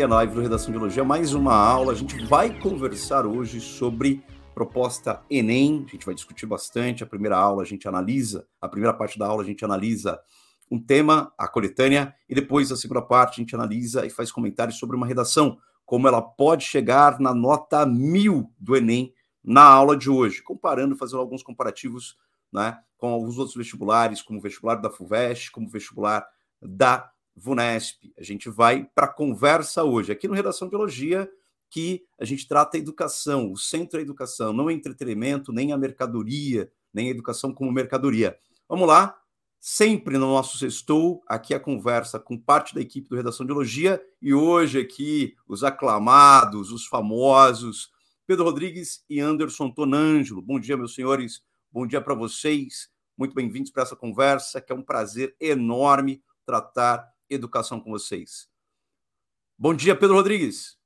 aqui, a live do Redação de Elogia, mais uma aula. A gente vai conversar hoje sobre proposta Enem. A gente vai discutir bastante. A primeira aula a gente analisa, a primeira parte da aula a gente analisa um tema, a coletânea, e depois a segunda parte a gente analisa e faz comentários sobre uma redação, como ela pode chegar na nota mil do Enem na aula de hoje, comparando, fazendo alguns comparativos né, com alguns outros vestibulares, como o vestibular da FUVEST, como o vestibular da VUNESP. A gente vai para a conversa hoje, aqui no Redação Biologia, que a gente trata a educação, o centro da educação, não é entretenimento, nem a mercadoria, nem a educação como mercadoria. Vamos lá, sempre no nosso sextou, aqui a conversa com parte da equipe do Redação Biologia, e hoje aqui os aclamados, os famosos, Pedro Rodrigues e Anderson Tonângelo. Bom dia, meus senhores, bom dia para vocês, muito bem-vindos para essa conversa, que é um prazer enorme tratar educação com vocês. Bom dia, Pedro Rodrigues.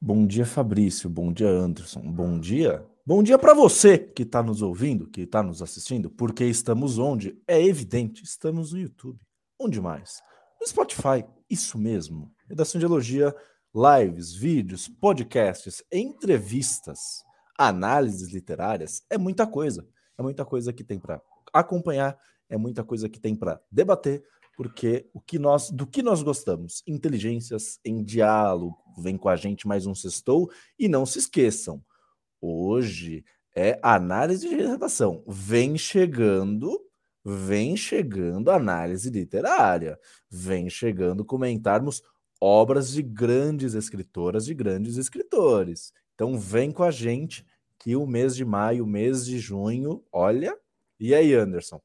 Bom dia, Fabrício. Bom dia, Anderson. Bom dia. Bom dia para você que está nos ouvindo, que está nos assistindo, porque estamos onde? É evidente, estamos no YouTube. Onde mais? No Spotify. Isso mesmo. Redação de Elogia, lives, vídeos, podcasts, entrevistas, análises literárias. É muita coisa. É muita coisa que tem para acompanhar, é muita coisa que tem para debater, porque o que nós, do que nós gostamos, inteligências em diálogo, vem com a gente mais um sextou e não se esqueçam, hoje é análise de redação, vem chegando, vem chegando análise literária, vem chegando comentarmos obras de grandes escritoras, de grandes escritores. Então vem com a gente que o mês de maio, o mês de junho, olha, e aí, Anderson?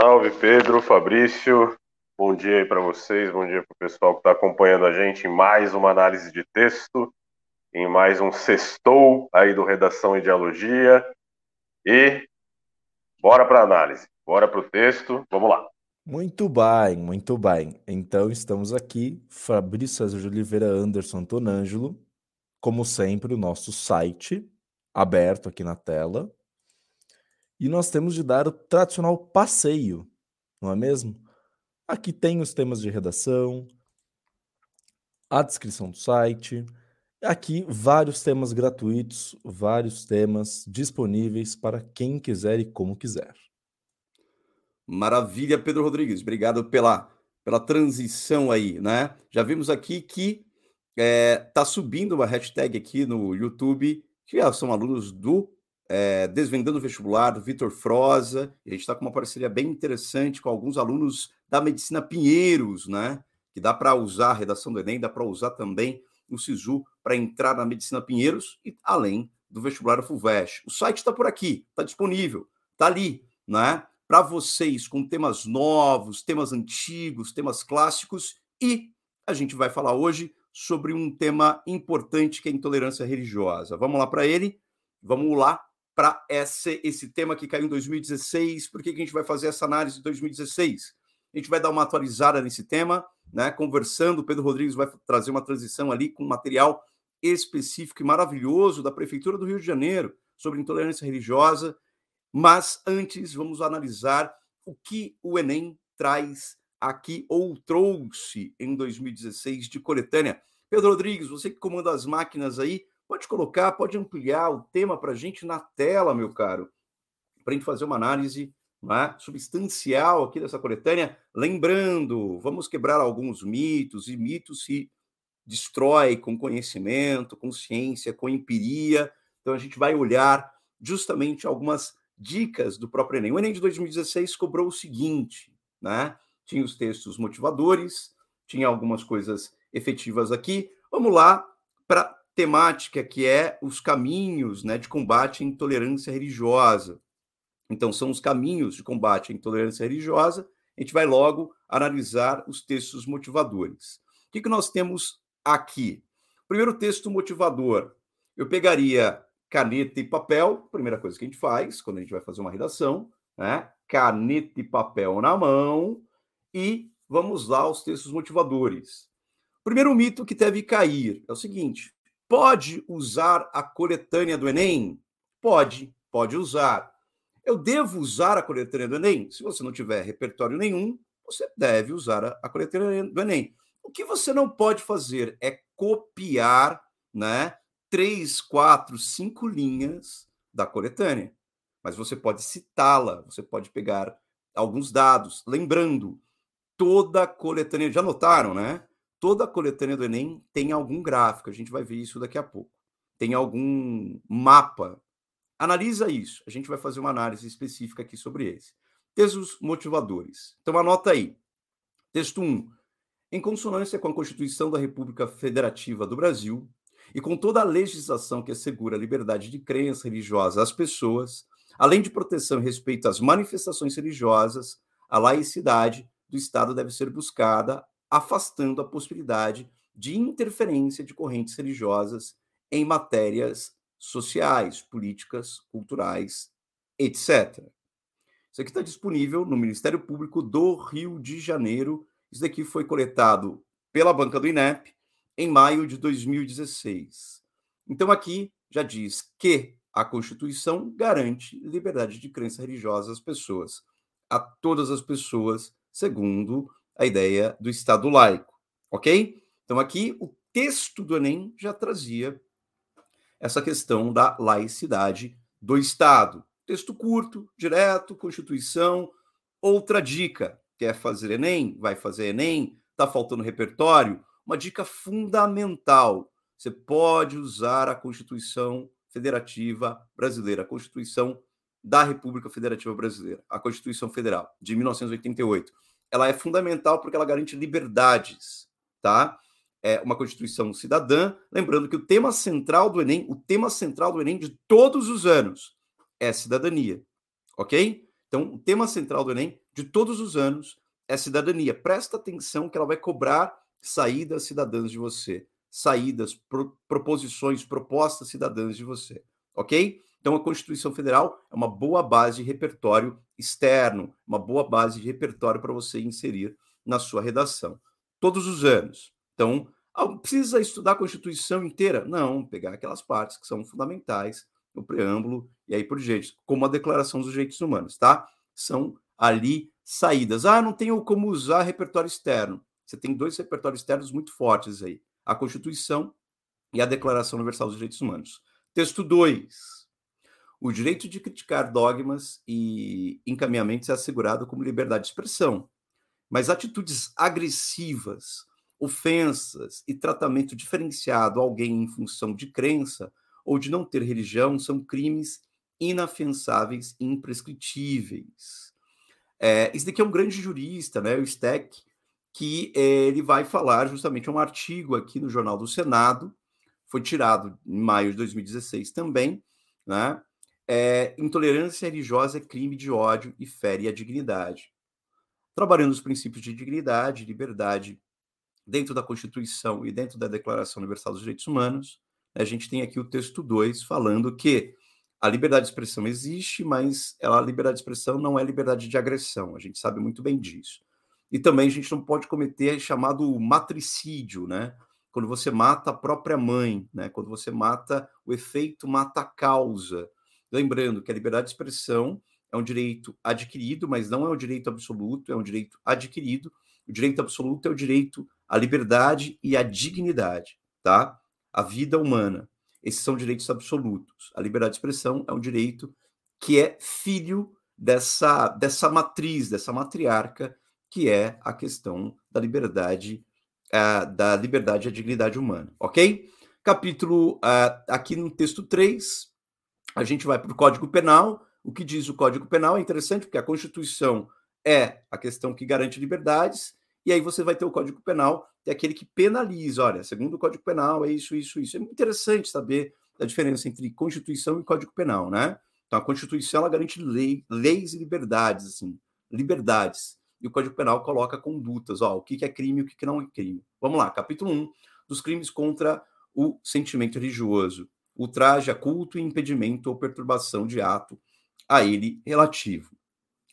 Salve Pedro, Fabrício, bom dia aí para vocês, bom dia para o pessoal que está acompanhando a gente em mais uma análise de texto, em mais um sextou aí do Redação Ideologia e bora para a análise, bora para o texto, vamos lá. Muito bem, muito bem. Então estamos aqui, Fabrício César de Oliveira, Anderson Tonângelo, como sempre o nosso site aberto aqui na tela, e nós temos de dar o tradicional passeio, não é mesmo? Aqui tem os temas de redação, a descrição do site, aqui vários temas gratuitos, vários temas disponíveis para quem quiser e como quiser. Maravilha, Pedro Rodrigues. Obrigado pela, pela transição aí, né? Já vimos aqui que é, tá subindo uma hashtag aqui no YouTube, que são alunos do é, Desvendando o Vestibular, do Vitor Froza. A gente está com uma parceria bem interessante com alguns alunos da Medicina Pinheiros, né? Que dá para usar a redação do Enem, dá para usar também o SISU para entrar na Medicina Pinheiros e além do vestibular FUVEST. O site está por aqui, está disponível, está ali, né? Para vocês, com temas novos, temas antigos, temas clássicos e a gente vai falar hoje sobre um tema importante que é a intolerância religiosa. Vamos lá para ele? Vamos lá para esse, esse tema que caiu em 2016. Por que, que a gente vai fazer essa análise de 2016? A gente vai dar uma atualizada nesse tema, né? Conversando, o Pedro Rodrigues vai trazer uma transição ali com material específico e maravilhoso da Prefeitura do Rio de Janeiro sobre intolerância religiosa. Mas antes, vamos analisar o que o Enem traz aqui ou trouxe em 2016 de coletânea. Pedro Rodrigues, você que comanda as máquinas aí, Pode colocar, pode ampliar o tema para a gente na tela, meu caro, para a gente fazer uma análise é, substancial aqui dessa coletânea. Lembrando, vamos quebrar alguns mitos, e mitos se destrói com conhecimento, com ciência, com empiria. Então a gente vai olhar justamente algumas dicas do próprio Enem. O Enem de 2016 cobrou o seguinte, né? Tinha os textos motivadores, tinha algumas coisas efetivas aqui. Vamos lá para temática que é os caminhos né, de combate à intolerância religiosa. Então, são os caminhos de combate à intolerância religiosa. A gente vai logo analisar os textos motivadores. O que, que nós temos aqui? Primeiro texto motivador. Eu pegaria caneta e papel, primeira coisa que a gente faz quando a gente vai fazer uma redação, né? Caneta e papel na mão e vamos lá aos textos motivadores. primeiro mito que deve cair é o seguinte: Pode usar a coletânea do Enem? Pode, pode usar. Eu devo usar a coletânea do Enem? Se você não tiver repertório nenhum, você deve usar a, coletânea do Enem. O que você não pode fazer é copiar, né, três, quatro, cinco linhas da coletânea, mas você pode citá-la, você pode pegar alguns dados, lembrando, toda coletânea, já notaram, né? Toda coletânea do Enem tem algum gráfico, a gente vai ver isso daqui a pouco. Tem algum mapa. Analisa isso. A gente vai fazer uma análise específica aqui sobre esse. Textos motivadores. Então anota aí. Texto 1. Em consonância com a Constituição da República Federativa do Brasil e com toda a legislação que assegura a liberdade de crença religiosa às pessoas, além de proteção e respeito às manifestações religiosas, a laicidade do Estado deve ser buscada, afastando a possibilidade de interferência de correntes religiosas em matérias sociais, políticas, culturais, etc. Isso aqui está disponível no Ministério Público do Rio de Janeiro. Isso daqui foi coletado pela banca do INEP em maio de 2016. Então, aqui já diz que a Constituição garante liberdade de crença religiosa às pessoas, a todas as pessoas, segundo a ideia do Estado laico, ok? Então, aqui o texto do Enem já trazia essa questão da laicidade do Estado. Texto curto, direto, Constituição. Outra dica: quer fazer Enem? Vai fazer Enem? Está faltando repertório? Uma dica fundamental: você pode usar a Constituição Federativa Brasileira, a Constituição da República Federativa Brasileira, a Constituição Federal de 1988. Ela é fundamental porque ela garante liberdades, tá? É uma Constituição cidadã, lembrando que o tema central do Enem, o tema central do Enem de todos os anos é cidadania, ok? Então, o tema central do Enem de todos os anos é cidadania. Presta atenção que ela vai cobrar saídas cidadãs de você saídas, pro, proposições, propostas cidadãs de você, ok? Então, a Constituição Federal é uma boa base de repertório externo, uma boa base de repertório para você inserir na sua redação. Todos os anos. Então, ah, precisa estudar a Constituição inteira? Não, pegar aquelas partes que são fundamentais, o preâmbulo e aí por diante, como a Declaração dos Direitos Humanos, tá? São ali saídas. Ah, não tenho como usar repertório externo. Você tem dois repertórios externos muito fortes aí a Constituição e a Declaração Universal dos Direitos Humanos. Texto 2. O direito de criticar dogmas e encaminhamentos é assegurado como liberdade de expressão, mas atitudes agressivas, ofensas e tratamento diferenciado a alguém em função de crença ou de não ter religião são crimes inafiançáveis e imprescritíveis. É, esse daqui é um grande jurista, né, o Steck, que é, ele vai falar justamente um artigo aqui no Jornal do Senado, foi tirado em maio de 2016 também, né? É, intolerância religiosa é crime de ódio e fere a dignidade. Trabalhando os princípios de dignidade, liberdade, dentro da Constituição e dentro da Declaração Universal dos Direitos Humanos, a gente tem aqui o texto 2 falando que a liberdade de expressão existe, mas ela, a liberdade de expressão não é liberdade de agressão, a gente sabe muito bem disso. E também a gente não pode cometer chamado matricídio, né? Quando você mata a própria mãe, né? Quando você mata o efeito mata a causa. Lembrando que a liberdade de expressão é um direito adquirido, mas não é um direito absoluto, é um direito adquirido. O direito absoluto é o direito à liberdade e à dignidade, tá? A vida humana. Esses são direitos absolutos. A liberdade de expressão é um direito que é filho dessa, dessa matriz, dessa matriarca que é a questão da liberdade, uh, da liberdade e a dignidade humana, ok? Capítulo, uh, aqui no texto 3, a gente vai para o Código Penal. O que diz o Código Penal é interessante, porque a Constituição é a questão que garante liberdades, e aí você vai ter o Código Penal, que é aquele que penaliza. Olha, segundo o Código Penal, é isso, isso, isso. É muito interessante saber a diferença entre Constituição e Código Penal, né? Então, a Constituição, ela garante lei, leis e liberdades, assim, liberdades e o Código Penal coloca condutas, ó, o que é crime e o que não é crime. Vamos lá, capítulo 1 dos crimes contra o sentimento religioso, ultraje a culto e impedimento ou perturbação de ato a ele relativo.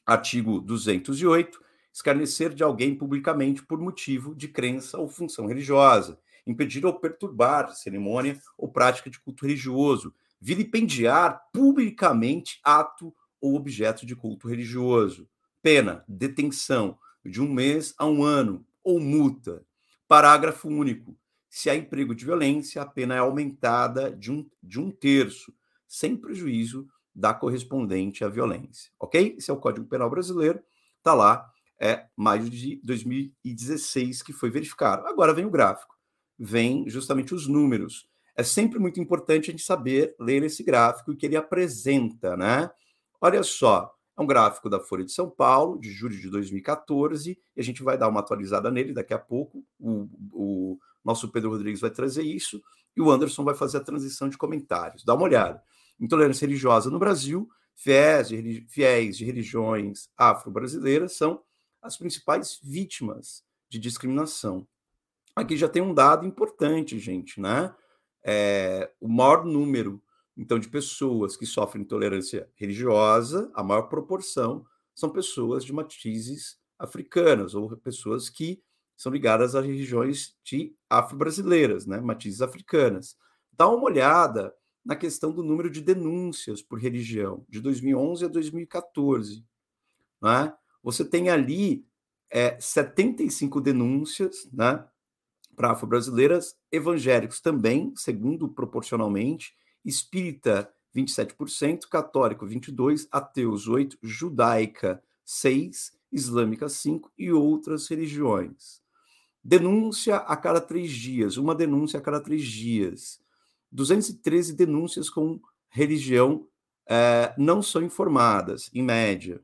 Artigo 208, escarnecer de alguém publicamente por motivo de crença ou função religiosa, impedir ou perturbar cerimônia ou prática de culto religioso, vilipendiar publicamente ato ou objeto de culto religioso, Pena, detenção de um mês a um ano ou multa. Parágrafo único. Se há emprego de violência, a pena é aumentada de um, de um terço, sem prejuízo da correspondente à violência. Ok? Esse é o Código Penal Brasileiro. Está lá, é maio de 2016 que foi verificado. Agora vem o gráfico, vem justamente os números. É sempre muito importante a gente saber ler esse gráfico que ele apresenta, né? Olha só, é um gráfico da Folha de São Paulo, de julho de 2014, e a gente vai dar uma atualizada nele daqui a pouco. O, o nosso Pedro Rodrigues vai trazer isso, e o Anderson vai fazer a transição de comentários. Dá uma olhada. Intolerância religiosa no Brasil, fiéis de, fiéis de religiões afro-brasileiras são as principais vítimas de discriminação. Aqui já tem um dado importante, gente, né? É, o maior número então, de pessoas que sofrem intolerância religiosa, a maior proporção são pessoas de matizes africanas ou pessoas que são ligadas a religiões de afro-brasileiras, né, matizes africanas. Dá uma olhada na questão do número de denúncias por religião, de 2011 a 2014. Né? Você tem ali é, 75 denúncias né, para afro-brasileiras, evangélicos também, segundo proporcionalmente, espírita 27%, católico 22%, ateus 8%, judaica 6%, islâmica 5% e outras religiões. Denúncia a cada três dias, uma denúncia a cada três dias. 213 denúncias com religião eh, não são informadas, em média.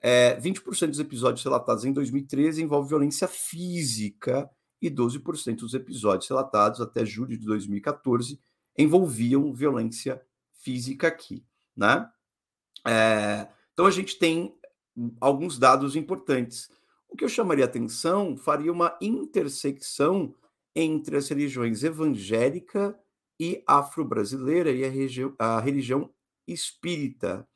É, 20% dos episódios relatados em 2013 envolvem violência física e 12% dos episódios relatados até julho de 2014 envolviam violência física aqui, né? É, então a gente tem alguns dados importantes. O que eu chamaria atenção faria uma intersecção entre as religiões evangélica e afro-brasileira e a, a religião espírita.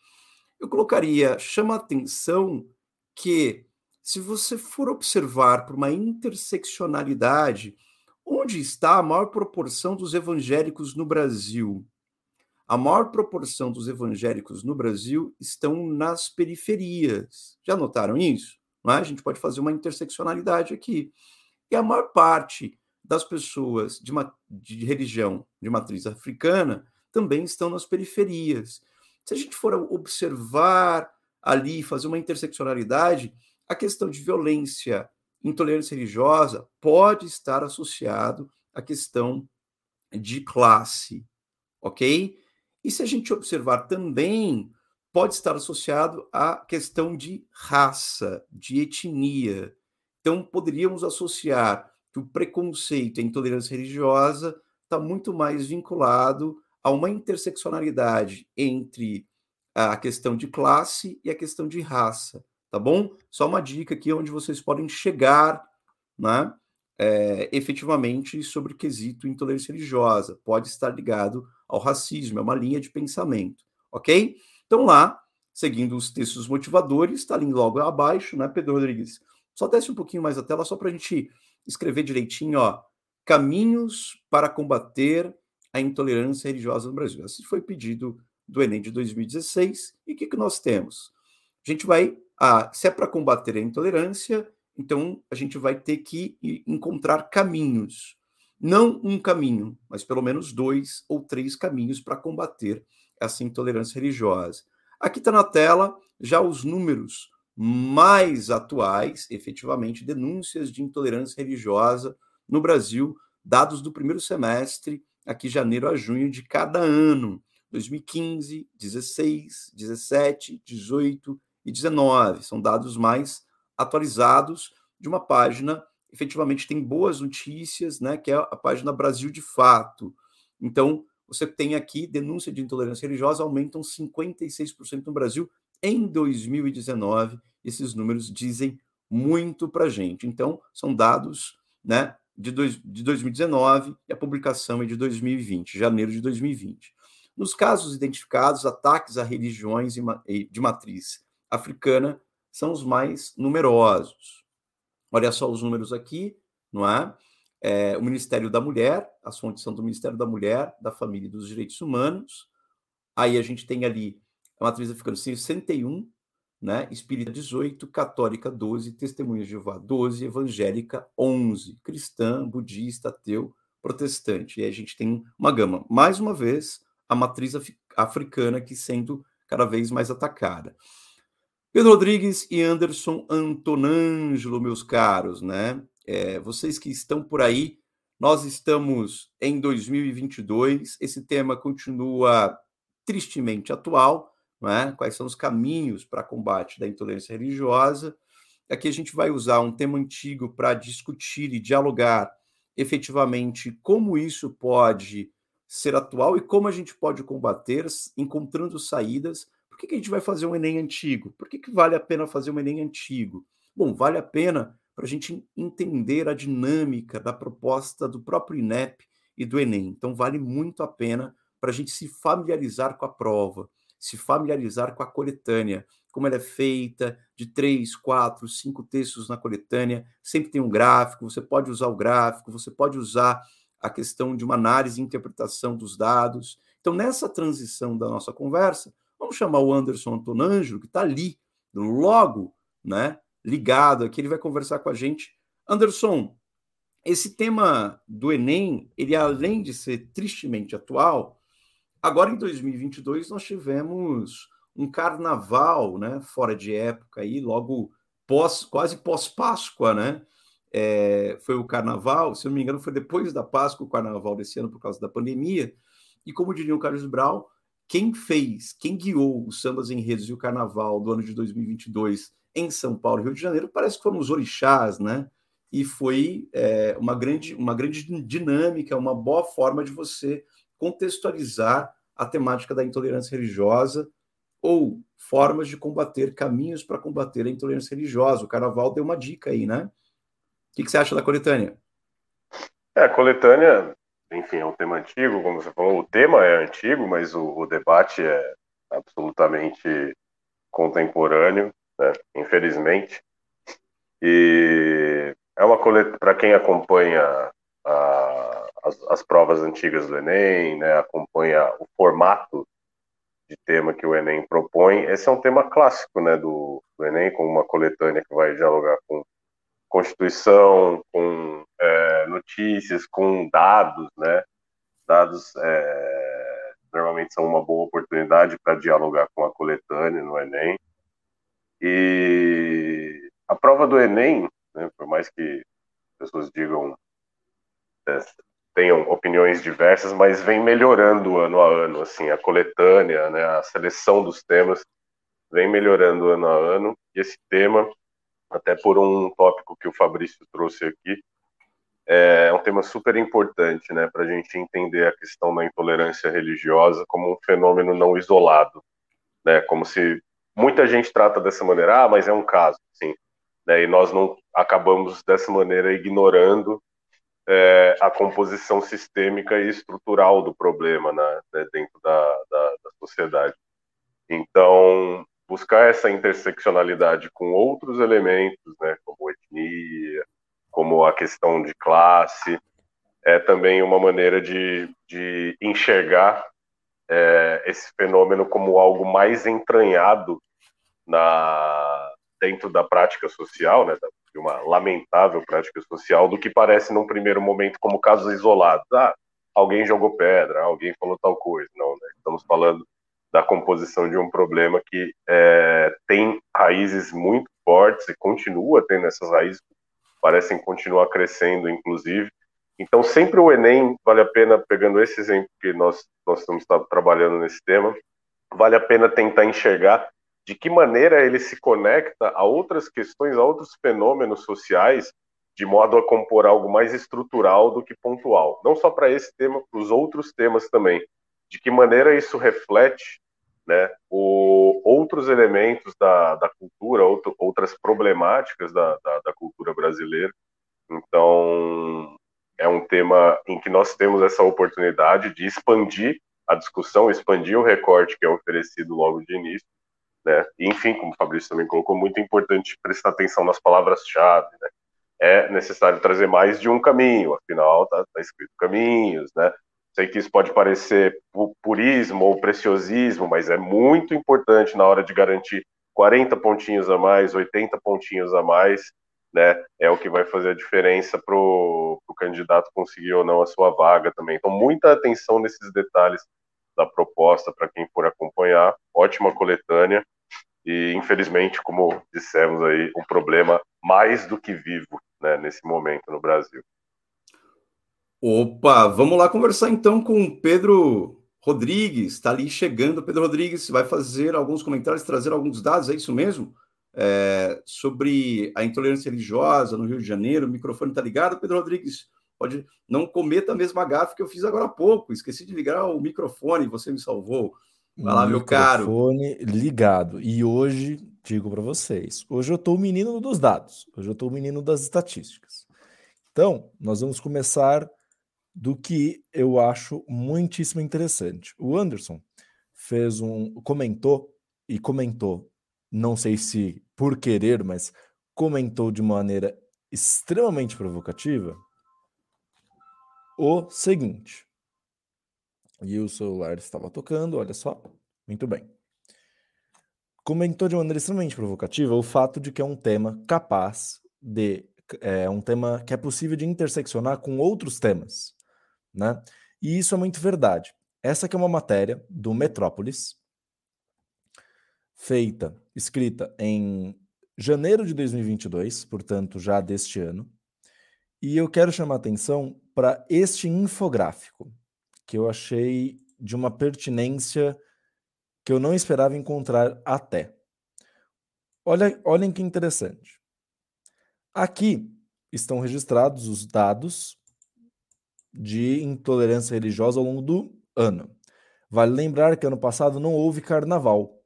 Eu colocaria, chama atenção que, se você for observar por uma interseccionalidade, Onde está a maior proporção dos evangélicos no Brasil? A maior proporção dos evangélicos no Brasil estão nas periferias. Já notaram isso? Não é? A gente pode fazer uma interseccionalidade aqui. E a maior parte das pessoas de, uma, de religião de matriz africana também estão nas periferias. Se a gente for observar ali, fazer uma interseccionalidade, a questão de violência intolerância religiosa pode estar associado à questão de classe, ok? E se a gente observar também, pode estar associado à questão de raça, de etnia. Então, poderíamos associar que o preconceito e a intolerância religiosa está muito mais vinculado a uma interseccionalidade entre a questão de classe e a questão de raça tá bom? Só uma dica aqui onde vocês podem chegar, né? É, efetivamente sobre o quesito intolerância religiosa. Pode estar ligado ao racismo, é uma linha de pensamento, ok? Então, lá, seguindo os textos motivadores, está ali logo abaixo, né, Pedro Rodrigues? Só desce um pouquinho mais a tela, só para a gente escrever direitinho, ó. Caminhos para combater a intolerância religiosa no Brasil. Esse foi pedido do Enem de 2016. E o que, que nós temos? A gente vai ah, se é para combater a intolerância, então a gente vai ter que encontrar caminhos. Não um caminho, mas pelo menos dois ou três caminhos para combater essa intolerância religiosa. Aqui está na tela já os números mais atuais, efetivamente, denúncias de intolerância religiosa no Brasil, dados do primeiro semestre, aqui janeiro a junho de cada ano. 2015, 16, 17, 18, e 19. São dados mais atualizados de uma página, efetivamente tem boas notícias, né, que é a página Brasil de Fato. Então, você tem aqui denúncia de intolerância religiosa aumentam 56% no Brasil em 2019. Esses números dizem muito para a gente. Então, são dados né, de, dois, de 2019 e a publicação é de 2020, janeiro de 2020. Nos casos identificados, ataques a religiões de matriz africana são os mais numerosos. Olha só os números aqui, não é? É? o Ministério da Mulher, as fontes são do Ministério da Mulher, da Família e dos Direitos Humanos. Aí a gente tem ali a matriz africana 61, né? Espírita 18, Católica 12, Testemunha de Jeová 12, Evangélica 11, Cristã, Budista, Ateu, Protestante. E aí a gente tem uma gama. Mais uma vez, a matriz africana aqui sendo cada vez mais atacada. Pedro Rodrigues e Anderson Antonângelo, meus caros, né? É, vocês que estão por aí, nós estamos em 2022, esse tema continua tristemente atual, é? quais são os caminhos para combate da intolerância religiosa. Aqui a gente vai usar um tema antigo para discutir e dialogar efetivamente como isso pode ser atual e como a gente pode combater, encontrando saídas. Por que, que a gente vai fazer um Enem antigo? Por que, que vale a pena fazer um Enem antigo? Bom, vale a pena para a gente entender a dinâmica da proposta do próprio INEP e do Enem. Então, vale muito a pena para a gente se familiarizar com a prova, se familiarizar com a coletânea, como ela é feita, de três, quatro, cinco textos na coletânea, sempre tem um gráfico, você pode usar o gráfico, você pode usar a questão de uma análise e interpretação dos dados. Então, nessa transição da nossa conversa, vamos chamar o Anderson Antonângelo, que está ali, logo, né, ligado aqui, ele vai conversar com a gente. Anderson, esse tema do Enem, ele além de ser tristemente atual, agora em 2022 nós tivemos um carnaval, né, fora de época aí, logo pós, quase pós-Páscoa, né? É, foi o carnaval, se não me engano, foi depois da Páscoa, o carnaval desse ano, por causa da pandemia. E como diria o Carlos Brau, quem fez, quem guiou os sambas enredos e o carnaval do ano de 2022 em São Paulo e Rio de Janeiro, parece que foram os orixás, né? E foi é, uma, grande, uma grande dinâmica, uma boa forma de você contextualizar a temática da intolerância religiosa ou formas de combater, caminhos para combater a intolerância religiosa. O Carnaval deu uma dica aí, né? O que, que você acha da coletânea? É, a coletânea, enfim, é um tema antigo, como você falou, o tema é antigo, mas o, o debate é absolutamente contemporâneo né? infelizmente. E é uma coleta para quem acompanha a, as, as, provas antigas do Enem, né? acompanha o formato de tema que o Enem propõe. Esse é um tema clássico né, do, do Enem, com uma coletânea que vai dialogar com Constituição, com é, notícias, com dados, né? Dados é, normalmente são uma boa oportunidade para dialogar com a coletânea no Enem. E a prova do Enem, né, por mais que pessoas digam, é, tenham opiniões diversas, mas vem melhorando ano a ano, assim, a coletânea, né, a seleção dos temas vem melhorando ano a ano, e esse tema, até por um tópico que o Fabrício trouxe aqui, é um tema super importante, né, para a gente entender a questão da intolerância religiosa como um fenômeno não isolado, né, como se muita gente trata dessa maneira, ah, mas é um caso, sim. Né, e nós não acabamos dessa maneira ignorando é, a composição sistêmica e estrutural do problema né, né, dentro da, da, da sociedade. Então, buscar essa interseccionalidade com outros elementos, né, como etnia, como a questão de classe, é também uma maneira de, de enxergar é, esse fenômeno como algo mais entranhado na, dentro da prática social, né, de uma lamentável prática social, do que parece num primeiro momento como casos isolados. Ah, alguém jogou pedra, alguém falou tal coisa. Não, né? estamos falando da composição de um problema que é, tem raízes muito fortes e continua tendo essas raízes, parecem continuar crescendo, inclusive. Então, sempre o Enem, vale a pena, pegando esse exemplo que nós, nós estamos trabalhando nesse tema, vale a pena tentar enxergar de que maneira ele se conecta a outras questões, a outros fenômenos sociais, de modo a compor algo mais estrutural do que pontual. Não só para esse tema, para os outros temas também. De que maneira isso reflete né, o, outros elementos da, da cultura, outro, outras problemáticas da, da, da cultura brasileira. Então, é um tema em que nós temos essa oportunidade de expandir a discussão, expandir o recorte que é oferecido logo de início, né? E, enfim, como o Fabrício também colocou, muito importante prestar atenção nas palavras-chave. Né? É necessário trazer mais de um caminho, afinal está tá escrito caminhos, né? Sei que isso pode parecer purismo ou preciosismo, mas é muito importante na hora de garantir 40 pontinhos a mais, 80 pontinhos a mais, né, é o que vai fazer a diferença para o candidato conseguir ou não a sua vaga também. Então, muita atenção nesses detalhes da proposta para quem for acompanhar. Ótima coletânea e, infelizmente, como dissemos aí, um problema mais do que vivo né, nesse momento no Brasil. Opa, vamos lá conversar então com Pedro Rodrigues. Está ali chegando. Pedro Rodrigues vai fazer alguns comentários, trazer alguns dados, é isso mesmo? É, sobre a intolerância religiosa no Rio de Janeiro. O microfone está ligado, Pedro Rodrigues. Pode não cometa a mesma gafe que eu fiz agora há pouco. Esqueci de ligar o microfone, você me salvou. Vai lá, meu caro. Microfone ligado. E hoje, digo para vocês, hoje eu estou o menino dos dados. Hoje eu estou o menino das estatísticas. Então, nós vamos começar do que eu acho muitíssimo interessante. O Anderson fez um comentou e comentou, não sei se por querer, mas comentou de maneira extremamente provocativa o seguinte. E o celular estava tocando, olha só. Muito bem. Comentou de maneira extremamente provocativa o fato de que é um tema capaz de. É um tema que é possível de interseccionar com outros temas né? E isso é muito verdade. Essa aqui é uma matéria do Metrópolis, feita, escrita em janeiro de 2022, portanto, já deste ano. E eu quero chamar atenção para este infográfico, que eu achei de uma pertinência que eu não esperava encontrar até. Olha, olhem que interessante. Aqui estão registrados os dados de intolerância religiosa ao longo do ano. Vale lembrar que ano passado não houve carnaval.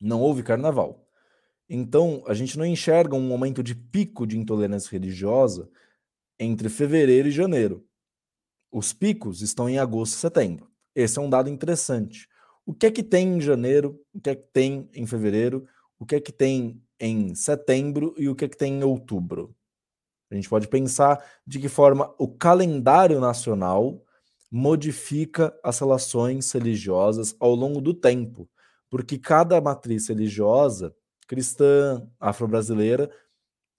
Não houve carnaval. Então, a gente não enxerga um momento de pico de intolerância religiosa entre fevereiro e janeiro. Os picos estão em agosto e setembro. Esse é um dado interessante. O que é que tem em janeiro? O que é que tem em fevereiro? O que é que tem em setembro e o que é que tem em outubro? A gente pode pensar de que forma o calendário nacional modifica as relações religiosas ao longo do tempo, porque cada matriz religiosa, cristã, afro-brasileira,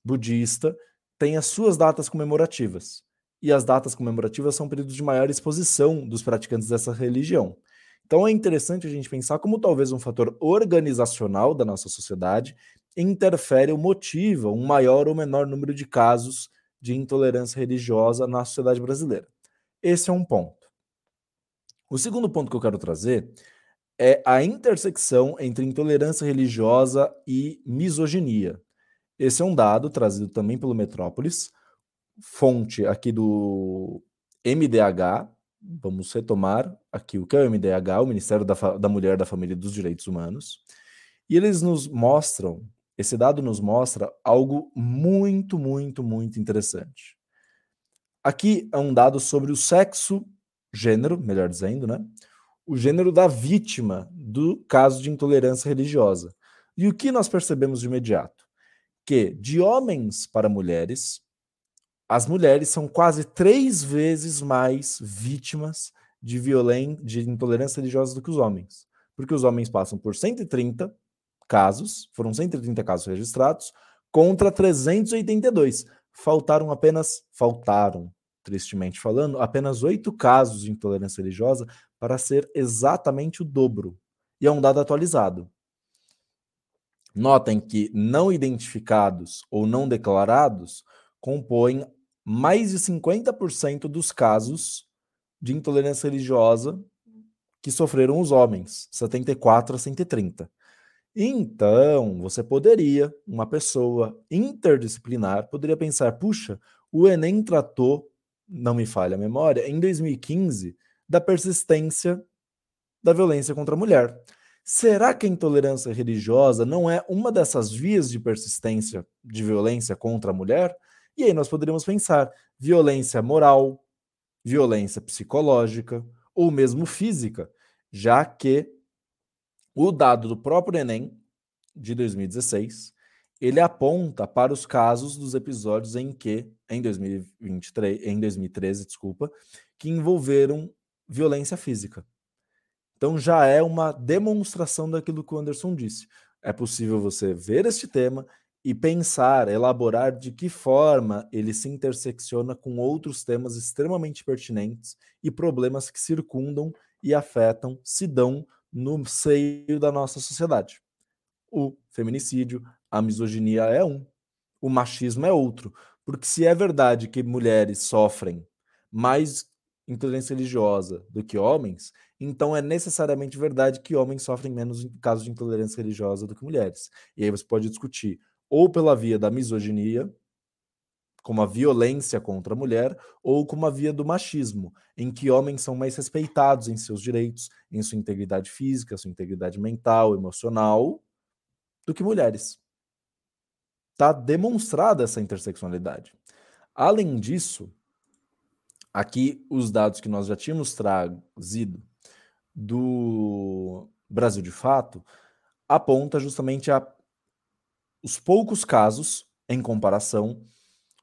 budista, tem as suas datas comemorativas. E as datas comemorativas são períodos de maior exposição dos praticantes dessa religião. Então é interessante a gente pensar como talvez um fator organizacional da nossa sociedade interfere ou motiva um maior ou menor número de casos de intolerância religiosa na sociedade brasileira. Esse é um ponto. O segundo ponto que eu quero trazer é a intersecção entre intolerância religiosa e misoginia. Esse é um dado trazido também pelo Metrópolis, fonte aqui do MDH. Vamos retomar aqui o que é o MDH, o Ministério da, da Mulher, da Família e dos Direitos Humanos. E eles nos mostram esse dado nos mostra algo muito, muito, muito interessante. Aqui é um dado sobre o sexo, gênero, melhor dizendo, né? O gênero da vítima do caso de intolerância religiosa. E o que nós percebemos de imediato? Que de homens para mulheres, as mulheres são quase três vezes mais vítimas de violência, de intolerância religiosa do que os homens. Porque os homens passam por 130 casos, foram 130 casos registrados, contra 382. Faltaram apenas, faltaram, tristemente falando, apenas oito casos de intolerância religiosa para ser exatamente o dobro. E é um dado atualizado. Notem que não identificados ou não declarados compõem mais de 50% dos casos de intolerância religiosa que sofreram os homens, 74 a 130. Então, você poderia, uma pessoa interdisciplinar, poderia pensar: puxa, o Enem tratou, não me falha a memória, em 2015, da persistência da violência contra a mulher. Será que a intolerância religiosa não é uma dessas vias de persistência de violência contra a mulher? E aí nós poderíamos pensar: violência moral, violência psicológica ou mesmo física, já que o dado do próprio Enem de 2016, ele aponta para os casos dos episódios em que, em 2023, em 2013, desculpa, que envolveram violência física. Então já é uma demonstração daquilo que o Anderson disse. é possível você ver este tema e pensar, elaborar de que forma ele se intersecciona com outros temas extremamente pertinentes e problemas que circundam e afetam, se dão no seio da nossa sociedade. O feminicídio, a misoginia é um, o machismo é outro. Porque se é verdade que mulheres sofrem mais intolerância religiosa do que homens, então é necessariamente verdade que homens sofrem menos casos de intolerância religiosa do que mulheres. E aí você pode discutir ou pela via da misoginia, como a violência contra a mulher, ou como a via do machismo, em que homens são mais respeitados em seus direitos, em sua integridade física, sua integridade mental, emocional, do que mulheres. Está demonstrada essa interseccionalidade. Além disso, aqui os dados que nós já tínhamos trazido do Brasil de Fato aponta justamente a os poucos casos, em comparação,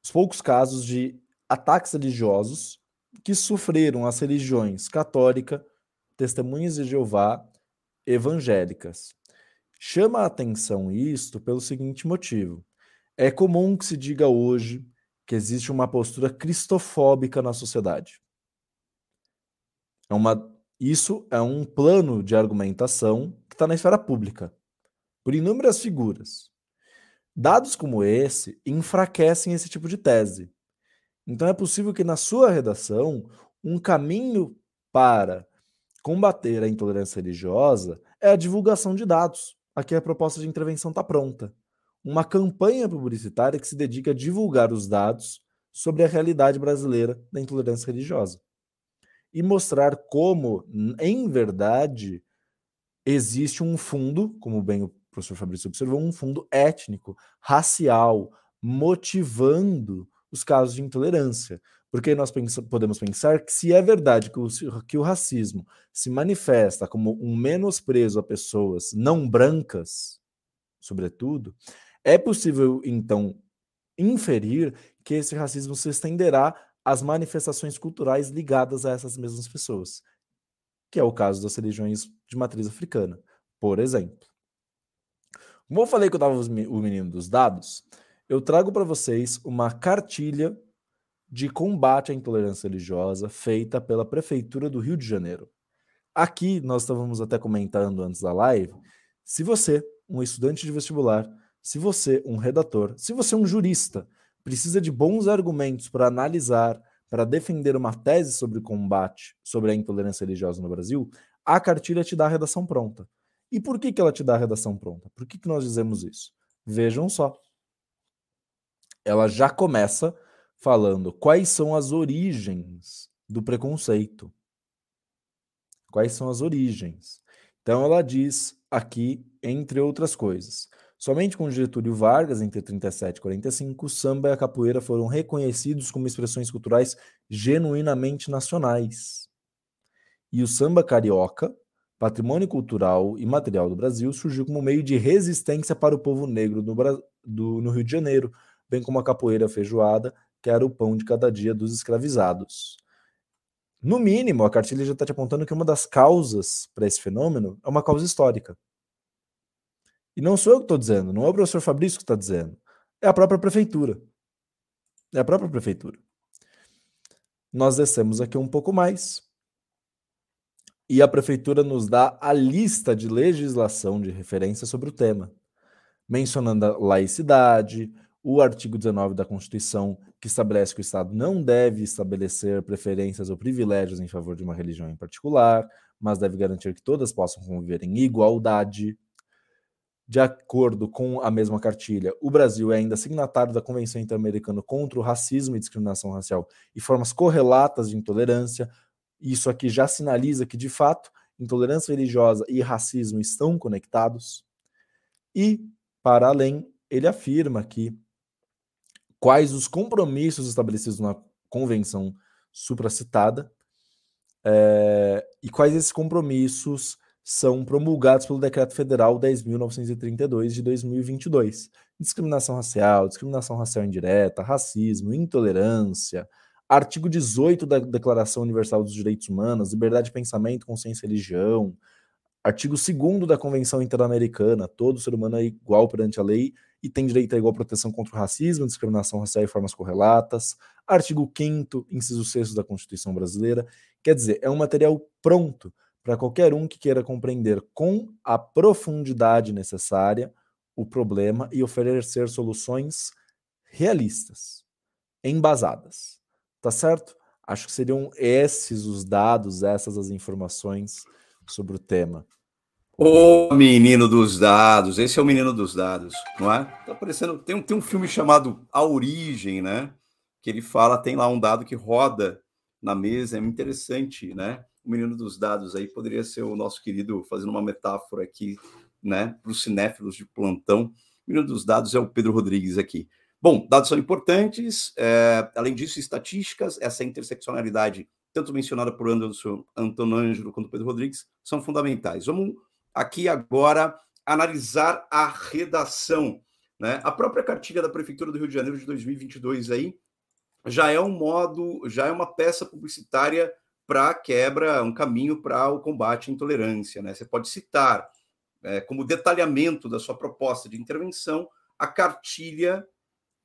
os poucos casos de ataques religiosos que sofreram as religiões católica, testemunhas de Jeová, evangélicas. Chama a atenção isto pelo seguinte motivo. É comum que se diga hoje que existe uma postura cristofóbica na sociedade. É uma, isso é um plano de argumentação que está na esfera pública, por inúmeras figuras. Dados como esse enfraquecem esse tipo de tese. Então é possível que na sua redação um caminho para combater a intolerância religiosa é a divulgação de dados. Aqui a proposta de intervenção está pronta. Uma campanha publicitária que se dedica a divulgar os dados sobre a realidade brasileira da intolerância religiosa. E mostrar como, em verdade, existe um fundo, como bem o professor Fabrício observou, um fundo étnico, racial, motivando os casos de intolerância. Porque nós pensa, podemos pensar que, se é verdade que o, que o racismo se manifesta como um menosprezo a pessoas não brancas, sobretudo, é possível, então, inferir que esse racismo se estenderá às manifestações culturais ligadas a essas mesmas pessoas, que é o caso das religiões de matriz africana, por exemplo. Como eu falei que eu estava o menino dos dados, eu trago para vocês uma cartilha de combate à intolerância religiosa feita pela Prefeitura do Rio de Janeiro. Aqui nós estávamos até comentando antes da live. Se você, um estudante de vestibular, se você, um redator, se você, um jurista, precisa de bons argumentos para analisar, para defender uma tese sobre o combate sobre a intolerância religiosa no Brasil, a cartilha te dá a redação pronta. E por que, que ela te dá a redação pronta? Por que, que nós dizemos isso? Vejam só. Ela já começa falando quais são as origens do preconceito. Quais são as origens? Então ela diz aqui, entre outras coisas, somente com Getúlio Vargas, entre 37 e 45, o samba e a capoeira foram reconhecidos como expressões culturais genuinamente nacionais. E o samba carioca patrimônio cultural e material do Brasil, surgiu como meio de resistência para o povo negro do, no Rio de Janeiro, bem como a capoeira feijoada, que era o pão de cada dia dos escravizados. No mínimo, a cartilha já está te apontando que uma das causas para esse fenômeno é uma causa histórica. E não sou eu que estou dizendo, não é o professor Fabrício que está dizendo, é a própria prefeitura. É a própria prefeitura. Nós descemos aqui um pouco mais e a prefeitura nos dá a lista de legislação de referência sobre o tema, mencionando a laicidade, o artigo 19 da Constituição, que estabelece que o Estado não deve estabelecer preferências ou privilégios em favor de uma religião em particular, mas deve garantir que todas possam conviver em igualdade. De acordo com a mesma cartilha, o Brasil é ainda signatário da Convenção Interamericana contra o Racismo e Discriminação Racial e formas correlatas de intolerância, isso aqui já sinaliza que, de fato, intolerância religiosa e racismo estão conectados. E, para além, ele afirma que quais os compromissos estabelecidos na convenção supracitada é, e quais esses compromissos são promulgados pelo Decreto Federal 10.932 de 2022. Discriminação racial, discriminação racial indireta, racismo, intolerância, Artigo 18 da Declaração Universal dos Direitos Humanos, liberdade de pensamento, consciência e religião. Artigo 2 da Convenção Interamericana: todo ser humano é igual perante a lei e tem direito à igual proteção contra o racismo, discriminação racial e formas correlatas. Artigo 5, inciso 6 da Constituição Brasileira. Quer dizer, é um material pronto para qualquer um que queira compreender com a profundidade necessária o problema e oferecer soluções realistas, embasadas. Tá certo? Acho que seriam esses os dados, essas as informações sobre o tema. O menino dos dados, esse é o menino dos dados, não é? Tá aparecendo, tem um, tem um filme chamado A Origem, né? Que ele fala, tem lá um dado que roda na mesa, é interessante, né? O menino dos dados aí poderia ser o nosso querido, fazendo uma metáfora aqui, né, para os cinéfilos de plantão. O menino dos dados é o Pedro Rodrigues aqui. Bom, dados são importantes, é, além disso, estatísticas, essa interseccionalidade, tanto mencionada por Anderson Antonângelo quanto Pedro Rodrigues, são fundamentais. Vamos aqui agora analisar a redação. Né? A própria cartilha da Prefeitura do Rio de Janeiro de 2022 aí já é um modo, já é uma peça publicitária para quebra, um caminho para o combate à intolerância. Né? Você pode citar é, como detalhamento da sua proposta de intervenção a cartilha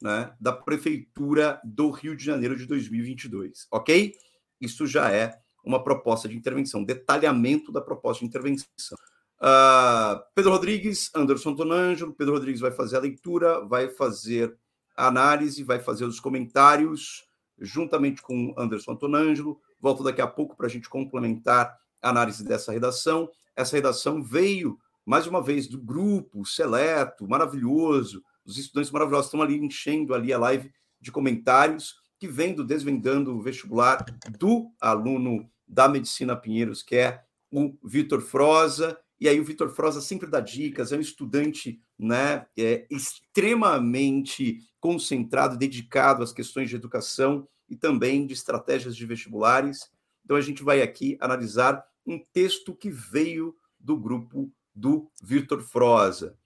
né, da Prefeitura do Rio de Janeiro de 2022, ok? Isso já é uma proposta de intervenção, detalhamento da proposta de intervenção. Uh, Pedro Rodrigues, Anderson Tonângelo, Pedro Rodrigues vai fazer a leitura, vai fazer a análise, vai fazer os comentários, juntamente com Anderson Tonângelo. Volto daqui a pouco para a gente complementar a análise dessa redação. Essa redação veio, mais uma vez, do grupo seleto, maravilhoso, os estudantes maravilhosos estão ali enchendo ali a live de comentários que vem do Desvendando o Vestibular do aluno da Medicina Pinheiros, que é o Vitor Froza. E aí o Vitor Froza sempre dá dicas, é um estudante né, é, extremamente concentrado, dedicado às questões de educação e também de estratégias de vestibulares. Então a gente vai aqui analisar um texto que veio do grupo do Vitor Froza.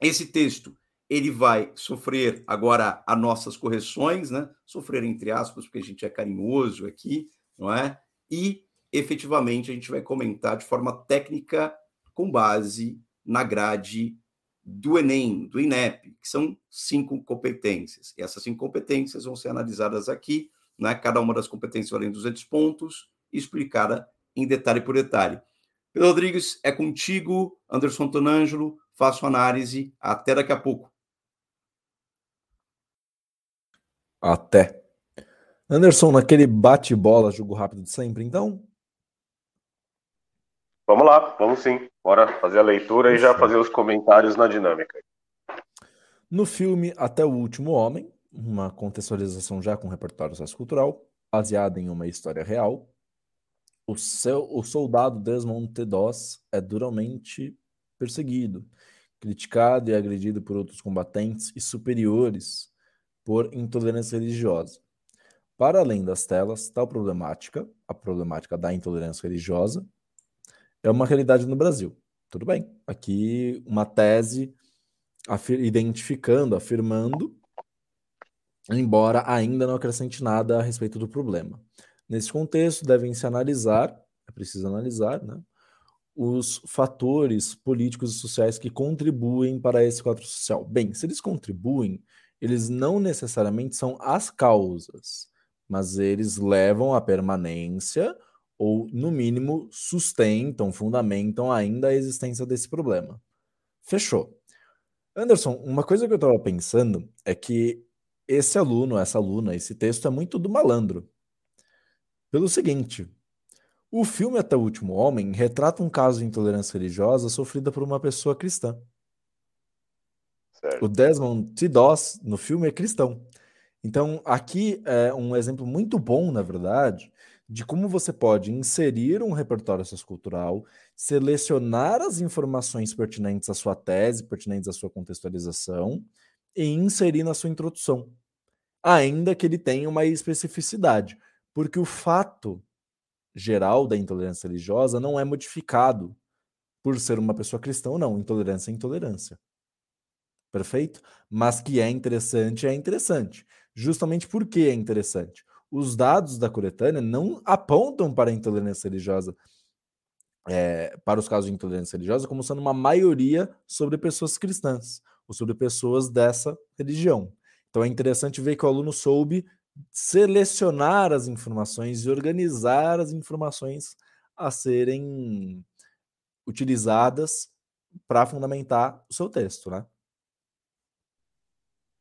Esse texto ele vai sofrer agora as nossas correções, né? Sofrer entre aspas, porque a gente é carinhoso aqui, não é? E efetivamente a gente vai comentar de forma técnica com base na grade do Enem, do INEP, que são cinco competências. E essas cinco competências vão ser analisadas aqui, né? Cada uma das competências valendo 200 pontos, explicada em detalhe por detalhe. Pedro Rodrigues, é contigo, Anderson Tonângelo, faço análise, até daqui a pouco. Até. Anderson, naquele bate-bola, jogo rápido de sempre, então? Vamos lá, vamos sim. Bora fazer a leitura e já fazer os comentários na dinâmica. No filme Até o Último Homem, uma contextualização já com repertório sociocultural, baseada em uma história real, o, seu, o soldado Desmond T. Doss é duramente perseguido, criticado e agredido por outros combatentes e superiores por intolerância religiosa. Para além das telas, tal problemática, a problemática da intolerância religiosa, é uma realidade no Brasil. Tudo bem. Aqui uma tese afir identificando, afirmando, embora ainda não acrescente nada a respeito do problema. Nesse contexto, devem-se analisar, é preciso analisar, né, os fatores políticos e sociais que contribuem para esse quadro social. Bem, se eles contribuem, eles não necessariamente são as causas, mas eles levam à permanência ou, no mínimo, sustentam, fundamentam ainda a existência desse problema. Fechou. Anderson, uma coisa que eu estava pensando é que esse aluno, essa aluna, esse texto é muito do malandro. Pelo seguinte, o filme Até o Último Homem retrata um caso de intolerância religiosa sofrida por uma pessoa cristã. Certo. O Desmond T. Doss, no filme, é cristão. Então, aqui é um exemplo muito bom, na verdade, de como você pode inserir um repertório sociocultural, selecionar as informações pertinentes à sua tese, pertinentes à sua contextualização, e inserir na sua introdução. Ainda que ele tenha uma especificidade, porque o fato geral da intolerância religiosa não é modificado por ser uma pessoa cristã ou não. Intolerância é intolerância perfeito? Mas que é interessante, é interessante. Justamente porque é interessante. Os dados da coletânea não apontam para a intolerância religiosa. é, para os casos de intolerância religiosa como sendo uma maioria sobre pessoas cristãs ou sobre pessoas dessa religião. Então é interessante ver que o aluno soube selecionar as informações e organizar as informações a serem utilizadas para fundamentar o seu texto, né?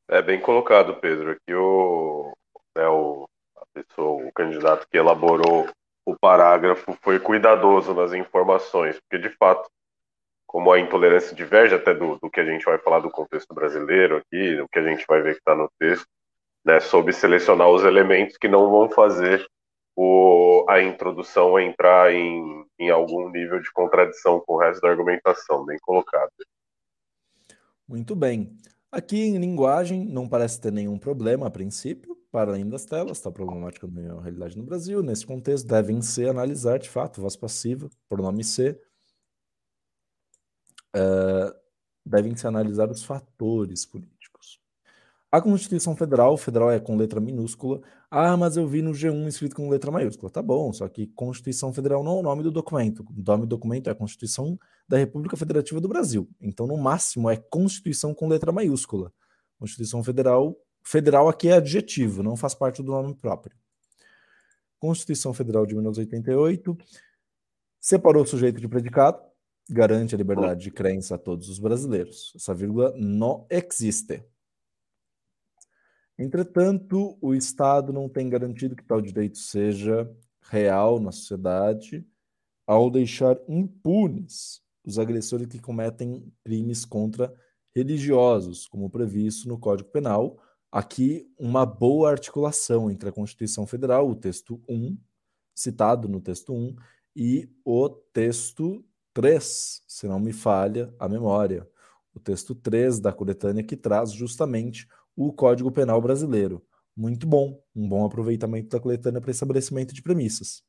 É bem colocado, Pedro. Aqui o, né, o, a pessoa, o candidato que elaborou o parágrafo foi cuidadoso nas informações, porque de fato, como a intolerância diverge até do, do que a gente vai falar do contexto brasileiro aqui, o que a gente vai ver que está no texto, né, soube selecionar os elementos que não vão fazer o, a introdução entrar em, em algum nível de contradição com o resto da argumentação, bem colocado. Muito bem. Aqui em linguagem não parece ter nenhum problema a princípio, para além das telas, está problemática na realidade no Brasil. Nesse contexto, devem ser analisar de fato voz passiva, pronome C. Uh, devem se analisar os fatores políticos. A Constituição Federal, federal é com letra minúscula. Ah, mas eu vi no G1 escrito com letra maiúscula. Tá bom, só que Constituição Federal não é o nome do documento. O nome do documento é a Constituição da República Federativa do Brasil. Então, no máximo, é Constituição com letra maiúscula. Constituição Federal, federal aqui é adjetivo, não faz parte do nome próprio. Constituição Federal de 1988 separou o sujeito de predicado, garante a liberdade de crença a todos os brasileiros. Essa vírgula não existe. Entretanto, o Estado não tem garantido que tal direito seja real na sociedade ao deixar impunes os agressores que cometem crimes contra religiosos, como previsto no Código Penal. Aqui, uma boa articulação entre a Constituição Federal, o texto 1, citado no texto 1, e o texto 3, se não me falha a memória. O texto 3 da coletânea que traz justamente o Código Penal brasileiro. Muito bom, um bom aproveitamento da coletânea para estabelecimento de premissas.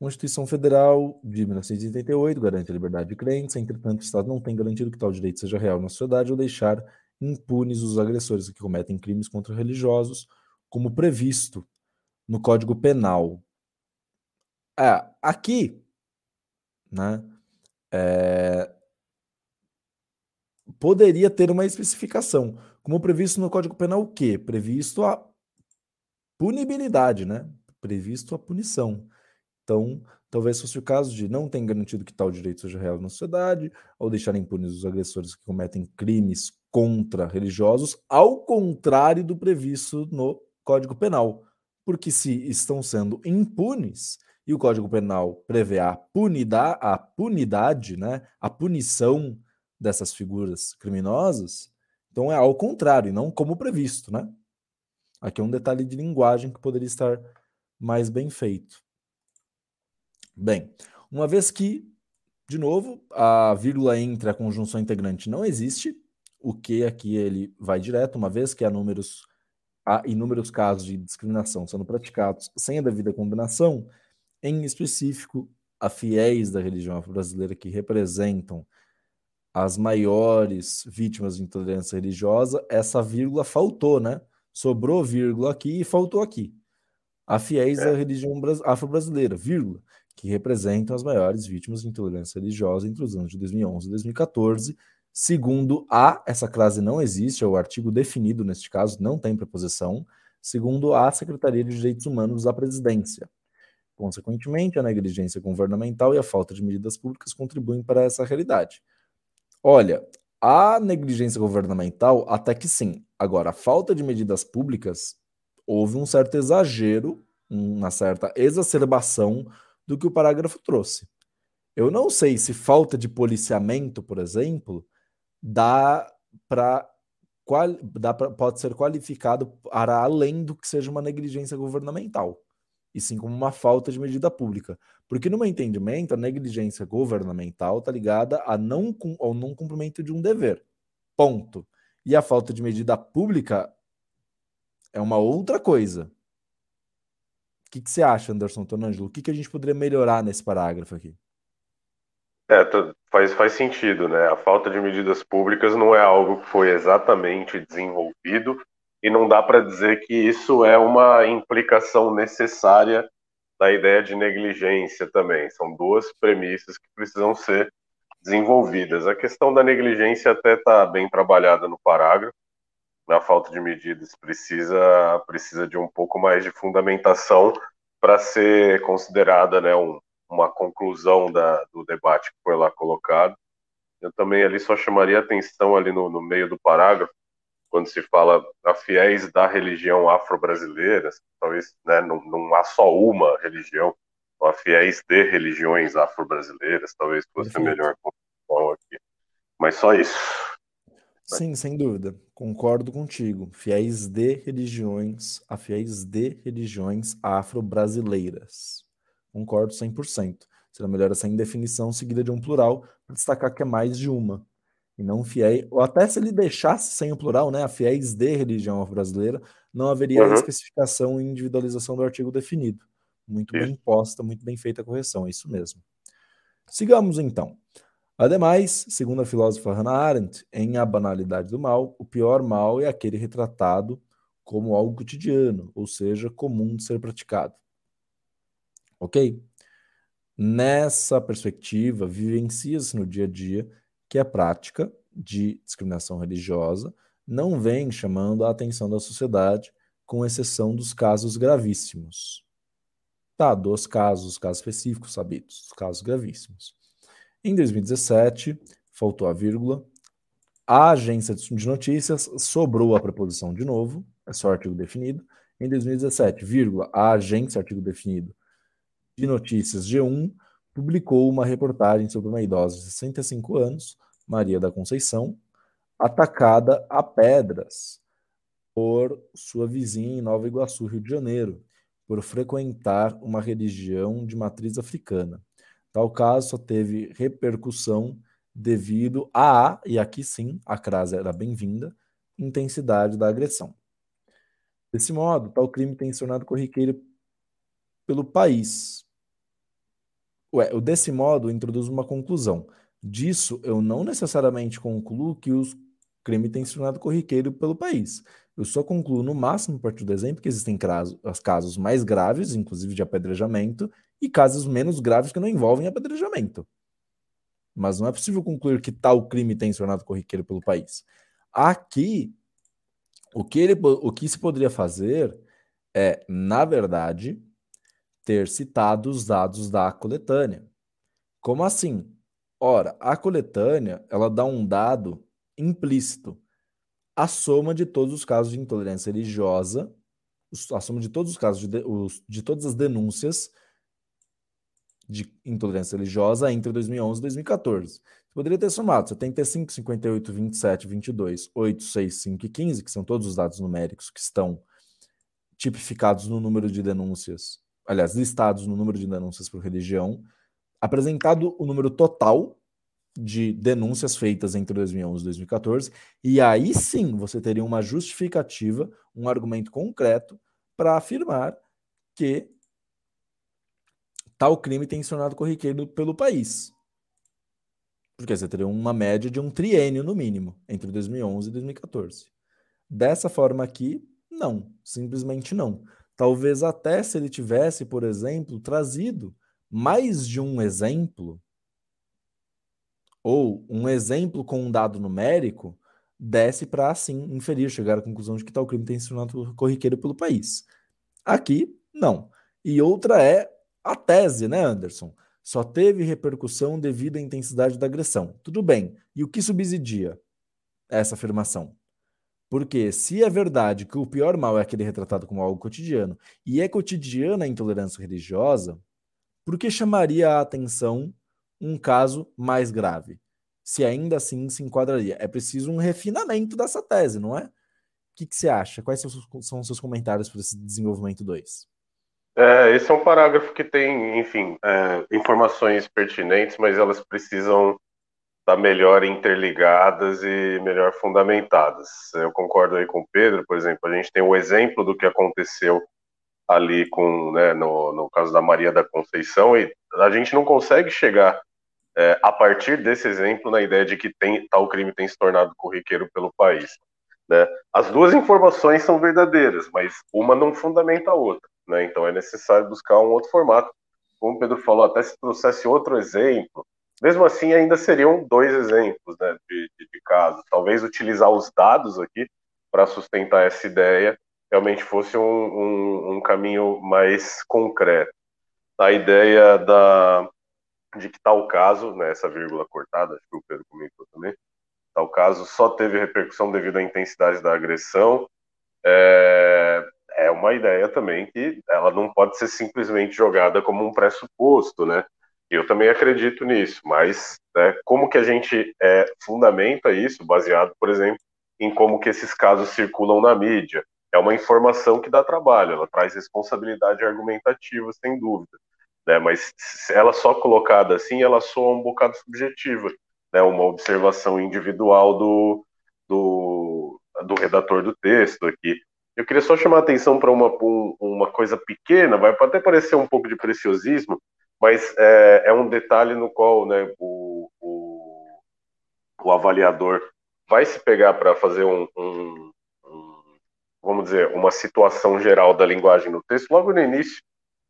Constituição Federal de 1988 garante a liberdade de crença, entretanto, o Estado não tem garantido que tal direito seja real na sociedade ou deixar impunes os agressores que cometem crimes contra religiosos, como previsto no Código Penal. É, aqui, né, é, poderia ter uma especificação, como previsto no Código Penal o quê? Previsto a punibilidade, né? Previsto a punição. Então, talvez fosse o caso de não ter garantido que tal direito seja real na sociedade, ou deixar impunes os agressores que cometem crimes contra religiosos, ao contrário do previsto no Código Penal. Porque se estão sendo impunes, e o Código Penal prevê a punidade, a punidade, né, a punição dessas figuras criminosas, então é ao contrário, e não como previsto, né? Aqui é um detalhe de linguagem que poderia estar mais bem feito. Bem, uma vez que, de novo, a vírgula entre a conjunção integrante não existe, o que aqui ele vai direto, uma vez que há números há inúmeros casos de discriminação sendo praticados sem a devida combinação, em específico, a fiéis da religião brasileira que representam as maiores vítimas de intolerância religiosa, essa vírgula faltou, né? Sobrou vírgula aqui e faltou aqui. A fiéis é. da religião afro-brasileira, vírgula que representam as maiores vítimas de intolerância religiosa entre os anos de 2011 e 2014. Segundo A, essa classe não existe, é o artigo definido neste caso, não tem preposição. Segundo A, Secretaria de Direitos Humanos da Presidência. Consequentemente, a negligência governamental e a falta de medidas públicas contribuem para essa realidade. Olha, a negligência governamental, até que sim. Agora, a falta de medidas públicas, houve um certo exagero, uma certa exacerbação do que o parágrafo trouxe. Eu não sei se falta de policiamento, por exemplo, dá para pode ser qualificado para além do que seja uma negligência governamental, e sim como uma falta de medida pública. Porque, no meu entendimento, a negligência governamental está ligada a não, ao não cumprimento de um dever. Ponto. E a falta de medida pública é uma outra coisa. O que, que você acha, Anderson Tonangelo? O que, que a gente poderia melhorar nesse parágrafo aqui? É, faz, faz sentido, né? A falta de medidas públicas não é algo que foi exatamente desenvolvido e não dá para dizer que isso é uma implicação necessária da ideia de negligência também. São duas premissas que precisam ser desenvolvidas. A questão da negligência até está bem trabalhada no parágrafo. A falta de medidas precisa, precisa de um pouco mais de fundamentação para ser considerada né, um, uma conclusão da, do debate que foi lá colocado. Eu também ali só chamaria atenção ali no, no meio do parágrafo, quando se fala a fiéis da religião afro-brasileira, talvez né, não, não há só uma religião, a fiéis de religiões afro-brasileiras, talvez fosse a melhor conclusão aqui. Mas só isso. Sim, sem dúvida. Concordo contigo. Fiéis de religiões, a fiéis de religiões afro-brasileiras. Concordo 100%. Será melhor essa indefinição seguida de um plural para destacar que é mais de uma. E não fiéis, ou até se ele deixasse sem o plural, né, a fiéis de religião brasileira, não haveria uhum. especificação e individualização do artigo definido. Muito bem posta, muito bem feita a correção, é isso mesmo. Sigamos então. Ademais, segundo a filósofa Hannah Arendt, em A Banalidade do Mal, o pior mal é aquele retratado como algo cotidiano, ou seja, comum de ser praticado. Ok? Nessa perspectiva, vivencia-se no dia a dia que a prática de discriminação religiosa não vem chamando a atenção da sociedade, com exceção dos casos gravíssimos. Tá, dos casos, casos específicos sabidos, os casos gravíssimos. Em 2017, faltou a vírgula, a agência de notícias sobrou a preposição de novo, é só artigo definido. Em 2017, vírgula, a agência, artigo definido, de notícias G1, publicou uma reportagem sobre uma idosa de 65 anos, Maria da Conceição, atacada a pedras por sua vizinha em Nova Iguaçu, Rio de Janeiro, por frequentar uma religião de matriz africana. Tal caso só teve repercussão devido à, e aqui sim a crase era bem-vinda, intensidade da agressão. Desse modo, tal crime tem se tornado corriqueiro pelo país. Ué, o desse modo introduz uma conclusão. Disso, eu não necessariamente concluo que o crime tem se tornado corriqueiro pelo país. Eu só concluo, no máximo, a partir do exemplo, que existem casos, mais graves, inclusive de apedrejamento, e casos menos graves que não envolvem apedrejamento. Mas não é possível concluir que tal crime tem se tornado corriqueiro pelo país. Aqui, o que, ele, o que se poderia fazer é, na verdade, ter citado os dados da coletânea. Como assim? Ora, a coletânea ela dá um dado implícito a soma de todos os casos de intolerância religiosa, a soma de todos os casos, de, os, de todas as denúncias de intolerância religiosa entre 2011 e 2014. Você poderia ter somado 75, 58, 27, 22, 8, 6, 5 e 15, que são todos os dados numéricos que estão tipificados no número de denúncias, aliás, listados no número de denúncias por religião, apresentado o número total de denúncias feitas entre 2011 e 2014, e aí sim você teria uma justificativa, um argumento concreto para afirmar que tal crime tem se tornado corriqueiro pelo país. Porque você teria uma média de um triênio, no mínimo, entre 2011 e 2014. Dessa forma aqui, não, simplesmente não. Talvez até se ele tivesse, por exemplo, trazido mais de um exemplo ou um exemplo com um dado numérico, desce para, assim, inferir, chegar à conclusão de que tal crime tem se tornado corriqueiro pelo país. Aqui, não. E outra é a tese, né, Anderson? Só teve repercussão devido à intensidade da agressão. Tudo bem. E o que subsidia essa afirmação? Porque se é verdade que o pior mal é aquele retratado como algo cotidiano, e é cotidiana a intolerância religiosa, por que chamaria a atenção um caso mais grave. Se ainda assim se enquadraria. É preciso um refinamento dessa tese, não é? O que, que você acha? Quais são, os seus comentários para esse desenvolvimento 2? É, esse é um parágrafo que tem, enfim, é, informações pertinentes, mas elas precisam estar melhor interligadas e melhor fundamentadas. Eu concordo aí com o Pedro, por exemplo, a gente tem o exemplo do que aconteceu ali com, né, no, no caso da Maria da Conceição, e a gente não consegue chegar é, a partir desse exemplo na ideia de que tem, tal crime tem se tornado corriqueiro pelo país. Né? As duas informações são verdadeiras, mas uma não fundamenta a outra. né? Então é necessário buscar um outro formato. Como o Pedro falou, até se trouxesse outro exemplo, mesmo assim ainda seriam dois exemplos né, de, de, de casos. Talvez utilizar os dados aqui para sustentar essa ideia realmente fosse um, um, um caminho mais concreto. A ideia da, de que tal caso, né, essa vírgula cortada, acho que o Pedro comentou também, tal caso só teve repercussão devido à intensidade da agressão, é, é uma ideia também que ela não pode ser simplesmente jogada como um pressuposto, né? Eu também acredito nisso, mas né, como que a gente é, fundamenta isso, baseado, por exemplo, em como que esses casos circulam na mídia? É uma informação que dá trabalho, ela traz responsabilidade argumentativa, sem dúvida né? Mas ela só colocada assim, ela soa um bocado subjetiva, né? Uma observação individual do, do, do redator do texto aqui. Eu queria só chamar a atenção para uma, uma coisa pequena, vai até parecer um pouco de preciosismo, mas é, é um detalhe no qual né, o, o, o avaliador vai se pegar para fazer um, um, um, vamos dizer, uma situação geral da linguagem no texto, logo no início,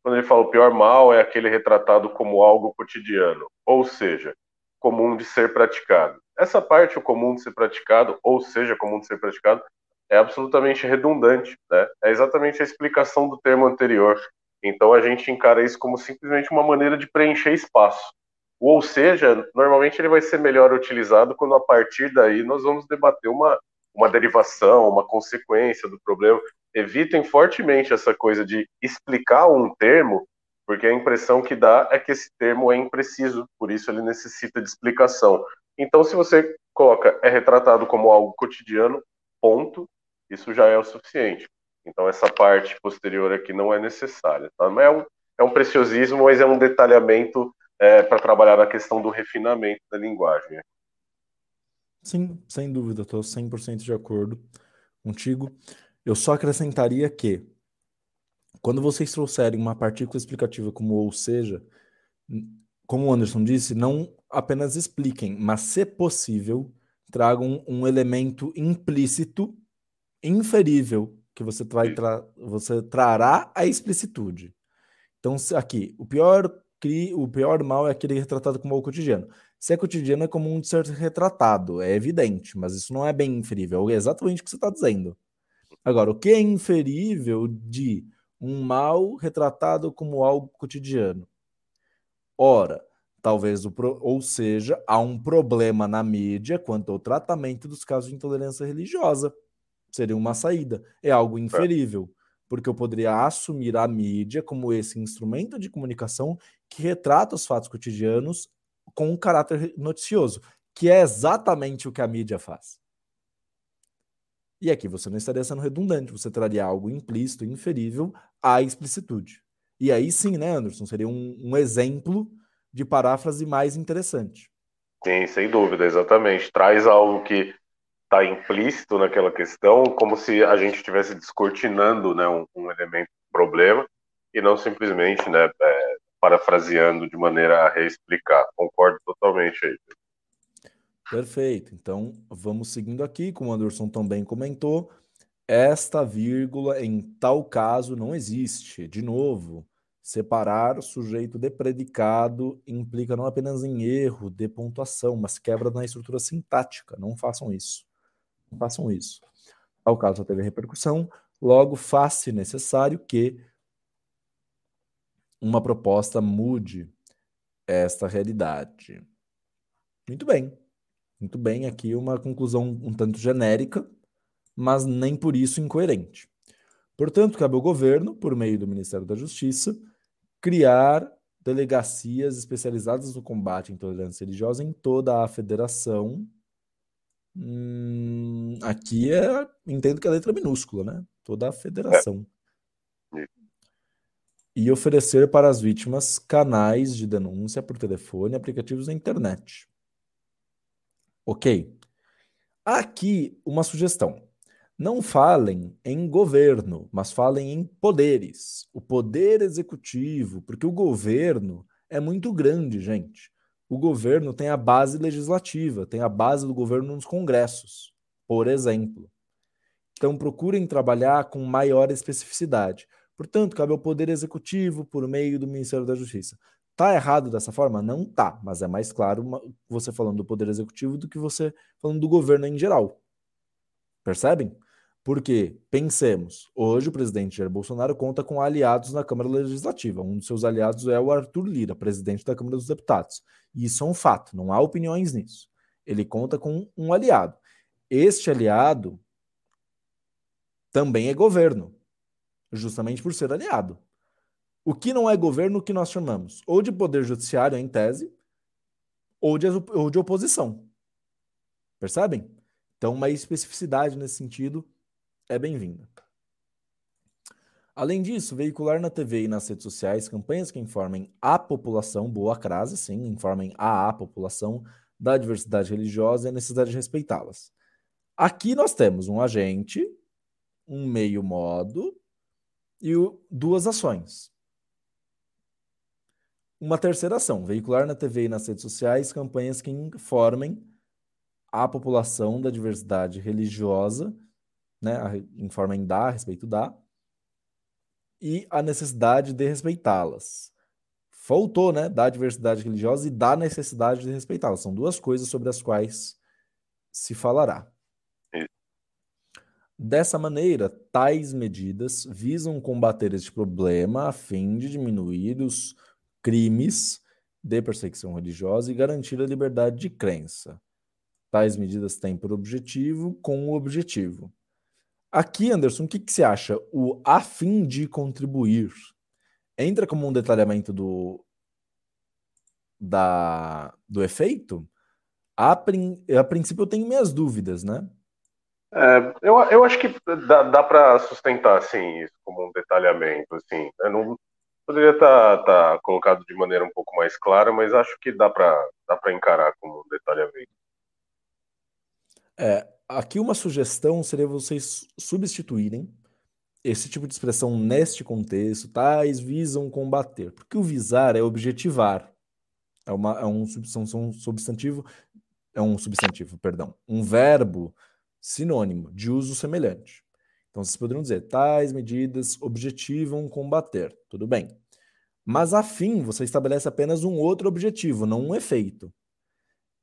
quando ele fala o pior mal é aquele retratado como algo cotidiano, ou seja, comum de ser praticado. Essa parte, o comum de ser praticado, ou seja, comum de ser praticado, é absolutamente redundante, né? É exatamente a explicação do termo anterior. Então a gente encara isso como simplesmente uma maneira de preencher espaço. Ou seja, normalmente ele vai ser melhor utilizado quando a partir daí nós vamos debater uma, uma derivação, uma consequência do problema evitem fortemente essa coisa de explicar um termo, porque a impressão que dá é que esse termo é impreciso, por isso ele necessita de explicação. Então, se você coloca é retratado como algo cotidiano, ponto, isso já é o suficiente. Então, essa parte posterior aqui não é necessária. Tá? É um, é um preciosismo, mas é um detalhamento é, para trabalhar na questão do refinamento da linguagem. Sim, sem dúvida, estou 100% de acordo contigo. Eu só acrescentaria que, quando vocês trouxerem uma partícula explicativa como ou seja, como o Anderson disse, não apenas expliquem, mas, se possível, tragam um elemento implícito, inferível, que você, vai tra você trará a explicitude. Então, aqui, o pior, o pior mal é aquele retratado como o cotidiano. Se é cotidiano, é comum de ser retratado, é evidente, mas isso não é bem inferível, é exatamente o que você está dizendo. Agora, o que é inferível de um mal retratado como algo cotidiano? Ora, talvez pro... ou seja, há um problema na mídia quanto ao tratamento dos casos de intolerância religiosa. Seria uma saída. É algo é. inferível, porque eu poderia assumir a mídia como esse instrumento de comunicação que retrata os fatos cotidianos com um caráter noticioso, que é exatamente o que a mídia faz. E aqui você não estaria sendo redundante, você traria algo implícito, inferível à explicitude. E aí sim, né, Anderson? Seria um, um exemplo de paráfrase mais interessante. Sim, sem dúvida, exatamente. Traz algo que está implícito naquela questão, como se a gente estivesse descortinando né, um, um elemento do problema e não simplesmente né, é, parafraseando de maneira a reexplicar. Concordo totalmente aí. Perfeito. Então, vamos seguindo aqui, como o Anderson também comentou, esta vírgula em tal caso não existe. De novo, separar sujeito de predicado implica não apenas em erro de pontuação, mas quebra na estrutura sintática. Não façam isso. Façam isso. Tal caso teve repercussão, logo faz-se necessário que uma proposta mude esta realidade. Muito bem. Muito bem, aqui uma conclusão um tanto genérica, mas nem por isso incoerente. Portanto, cabe ao governo, por meio do Ministério da Justiça, criar delegacias especializadas no combate à intolerância religiosa em toda a federação. Hum, aqui é, entendo que é letra minúscula, né? Toda a federação. É. E oferecer para as vítimas canais de denúncia por telefone aplicativos na internet. Ok? Aqui uma sugestão. Não falem em governo, mas falem em poderes. O poder executivo, porque o governo é muito grande, gente. O governo tem a base legislativa, tem a base do governo nos congressos, por exemplo. Então procurem trabalhar com maior especificidade, Portanto, cabe ao Poder Executivo, por meio do Ministério da Justiça. Tá errado dessa forma? Não tá, mas é mais claro você falando do Poder Executivo do que você falando do governo em geral. Percebem? Porque, pensemos, hoje o presidente Jair Bolsonaro conta com aliados na Câmara Legislativa. Um dos seus aliados é o Arthur Lira, presidente da Câmara dos Deputados. E isso é um fato, não há opiniões nisso. Ele conta com um aliado. Este aliado também é governo, justamente por ser aliado. O que não é governo, o que nós chamamos ou de poder judiciário, em tese, ou de, ou de oposição. Percebem? Então, uma especificidade nesse sentido é bem-vinda. Além disso, veicular na TV e nas redes sociais campanhas que informem a população, boa crase, sim, informem a, a população da diversidade religiosa e a necessidade de respeitá-las. Aqui nós temos um agente, um meio modo e o, duas ações. Uma terceira ação, veicular na TV e nas redes sociais campanhas que informem a população da diversidade religiosa, né, informem da, a respeito da, e a necessidade de respeitá-las. Faltou, né, da diversidade religiosa e da necessidade de respeitá-las. São duas coisas sobre as quais se falará. Dessa maneira, tais medidas visam combater este problema a fim de diminuir os crimes de perseguição religiosa e garantir a liberdade de crença. Tais medidas têm por objetivo com o objetivo. Aqui, Anderson, o que, que você acha? O a fim de contribuir entra como um detalhamento do, da, do efeito? A, prin, a princípio, eu tenho minhas dúvidas, né? É, eu, eu acho que dá, dá para sustentar assim, isso como um detalhamento. Assim. Eu não, poderia estar tá, tá colocado de maneira um pouco mais clara, mas acho que dá para dá encarar como um detalhamento. É, aqui uma sugestão seria vocês substituírem esse tipo de expressão neste contexto, tais visam combater, porque o visar é objetivar, é, uma, é um, substantivo, é um substantivo, perdão, um verbo sinônimo de uso semelhante. Então, vocês poderiam dizer, tais medidas objetivam combater. Tudo bem. Mas, a fim, você estabelece apenas um outro objetivo, não um efeito.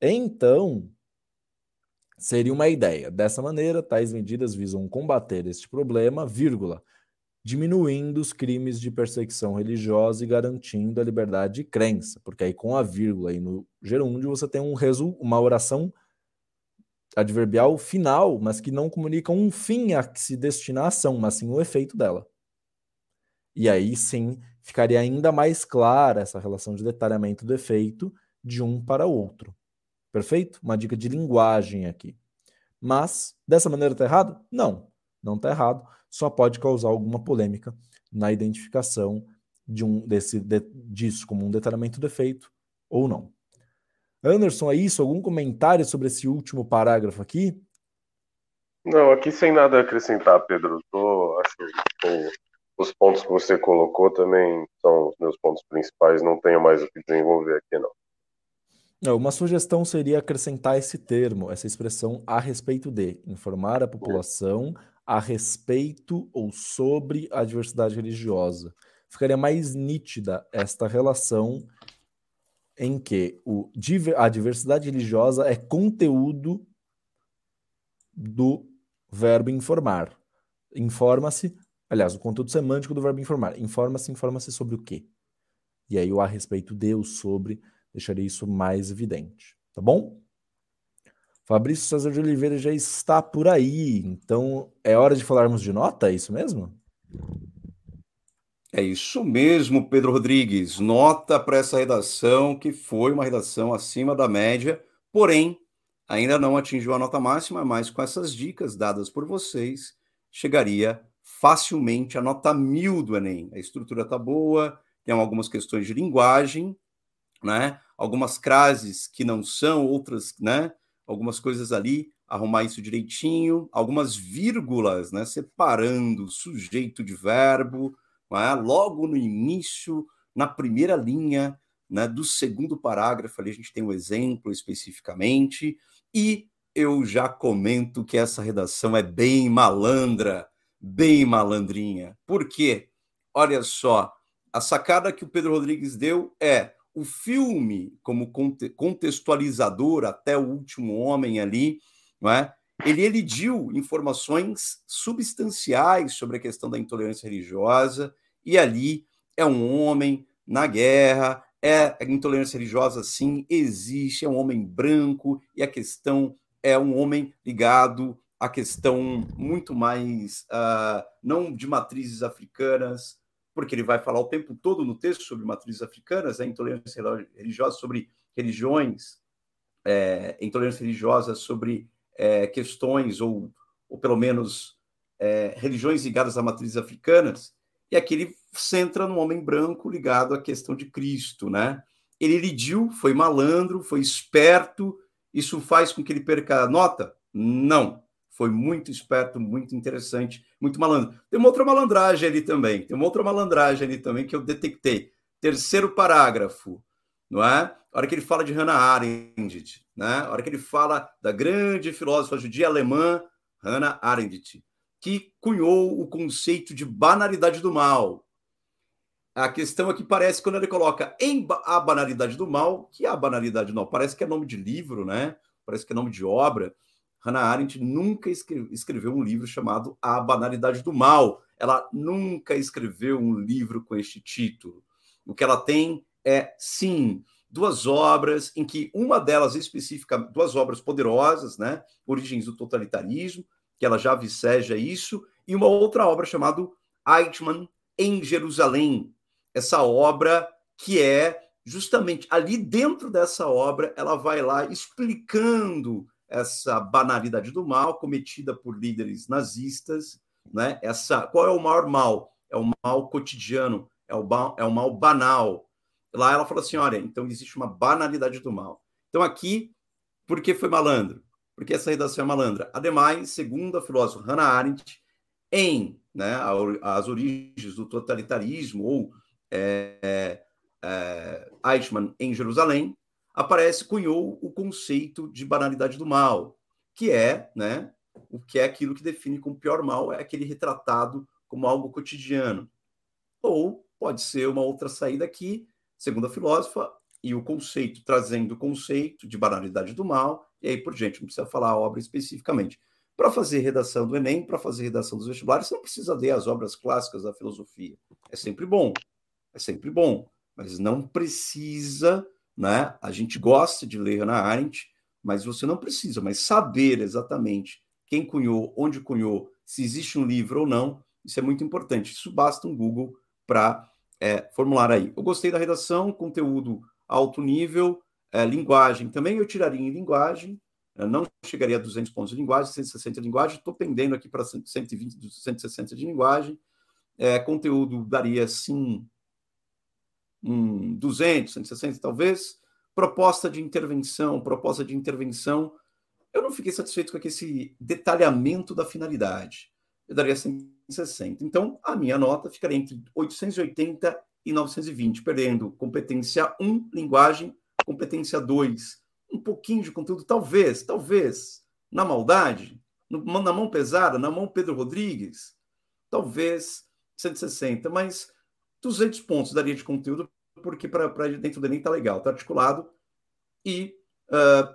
Então, seria uma ideia. Dessa maneira, tais medidas visam combater este problema, vírgula, diminuindo os crimes de perseguição religiosa e garantindo a liberdade de crença. Porque aí, com a vírgula aí no gerúndio, você tem um resu uma oração adverbial final, mas que não comunica um fim a que se destina a ação, mas sim o efeito dela. E aí sim ficaria ainda mais clara essa relação de detalhamento do efeito de um para o outro. Perfeito? Uma dica de linguagem aqui. Mas, dessa maneira está errado? Não, não está errado. Só pode causar alguma polêmica na identificação de um desse de, disso como um detalhamento do efeito ou não. Anderson, é isso? Algum comentário sobre esse último parágrafo aqui? Não, aqui sem nada a acrescentar, Pedro. Tô, acho que os pontos que você colocou também são os meus pontos principais. Não tenho mais o que desenvolver aqui, não. Uma sugestão seria acrescentar esse termo, essa expressão a respeito de, informar a população a respeito ou sobre a diversidade religiosa. Ficaria mais nítida esta relação em que o, a diversidade religiosa é conteúdo do verbo informar. Informa-se, aliás, o conteúdo semântico do verbo informar. Informa-se, informa-se sobre o quê? E aí o a respeito de, o sobre, deixaria isso mais evidente. Tá bom? Fabrício César de Oliveira já está por aí, então é hora de falarmos de nota, é isso mesmo? É isso mesmo, Pedro Rodrigues. Nota para essa redação, que foi uma redação acima da média, porém, ainda não atingiu a nota máxima, mas com essas dicas dadas por vocês, chegaria facilmente a nota mil do Enem. A estrutura está boa, tem algumas questões de linguagem, né? Algumas crases que não são, outras, né? Algumas coisas ali, arrumar isso direitinho, algumas vírgulas, né? Separando sujeito de verbo, é? logo no início, na primeira linha né, do segundo parágrafo, ali a gente tem um exemplo especificamente, e eu já comento que essa redação é bem malandra, bem malandrinha. Por quê? olha só, a sacada que o Pedro Rodrigues deu é o filme como contextualizador até o último homem ali, não é? Ele elidiu informações substanciais sobre a questão da intolerância religiosa e ali é um homem na guerra, é intolerância religiosa sim, existe, é um homem branco e a questão é um homem ligado à questão muito mais uh, não de matrizes africanas, porque ele vai falar o tempo todo no texto sobre matrizes africanas, a né, intolerância religiosa sobre religiões, é, intolerância religiosa sobre é, questões, ou, ou pelo menos é, religiões ligadas a matrizes africanas, e aqui ele centra no homem branco ligado à questão de Cristo, né? Ele elidiu, foi malandro, foi esperto, isso faz com que ele perca a nota? Não. Foi muito esperto, muito interessante, muito malandro. Tem uma outra malandragem ali também. Tem uma outra malandragem ali também que eu detectei. Terceiro parágrafo, não é? A hora que ele fala de Hannah Arendt, né? A hora que ele fala da grande filósofa judia alemã Hannah Arendt, que cunhou o conceito de banalidade do mal. A questão aqui parece quando ele coloca em a banalidade do mal, que é a banalidade do mal, parece que é nome de livro, né? Parece que é nome de obra. Hannah Arendt nunca escreveu um livro chamado A Banalidade do Mal. Ela nunca escreveu um livro com este título. O que ela tem é, sim, duas obras em que uma delas específica, duas obras poderosas, né? Origens do Totalitarismo, que ela já viceja isso, e uma outra obra chamada Eichmann em Jerusalém. Essa obra que é justamente ali dentro dessa obra, ela vai lá explicando essa banalidade do mal cometida por líderes nazistas, né? Essa, qual é o maior mal? É o mal cotidiano, é o, mal, é o mal banal. Lá ela fala assim, olha, então existe uma banalidade do mal. Então aqui, por que foi malandro? Porque essa redação é malandra. Ademais, segundo a filósofa Hannah Arendt, em né, as origens do totalitarismo ou é, é, Eichmann em Jerusalém, aparece, cunhou o conceito de banalidade do mal, que é, né, o que é aquilo que define como pior mal, é aquele retratado como algo cotidiano. Ou pode ser uma outra saída aqui, segundo a filósofa, e o conceito, trazendo o conceito de banalidade do mal, e aí por diante, não precisa falar a obra especificamente. Para fazer redação do Enem, para fazer redação dos vestibulares, você não precisa ler as obras clássicas da filosofia. É sempre bom, é sempre bom, mas não precisa né? A gente gosta de ler Hannah Arendt, mas você não precisa, mas saber exatamente quem cunhou, onde cunhou, se existe um livro ou não, isso é muito importante. Isso basta um Google para é, formular aí. Eu gostei da redação, conteúdo alto nível, é, linguagem também eu tiraria em linguagem, não chegaria a 200 pontos de linguagem, 160 de linguagem, estou pendendo aqui para 120, 160 de linguagem. É, conteúdo daria, sim, um 200, 160 talvez. Proposta de intervenção, proposta de intervenção. Eu não fiquei satisfeito com esse detalhamento da finalidade. Eu daria 160. Então, a minha nota ficaria entre 880 e 920, perdendo competência 1, linguagem, competência 2, um pouquinho de conteúdo, talvez, talvez, na maldade, na mão pesada, na mão Pedro Rodrigues, talvez 160, mas 200 pontos daria de conteúdo, porque para dentro do Enem está legal, está articulado, e uh,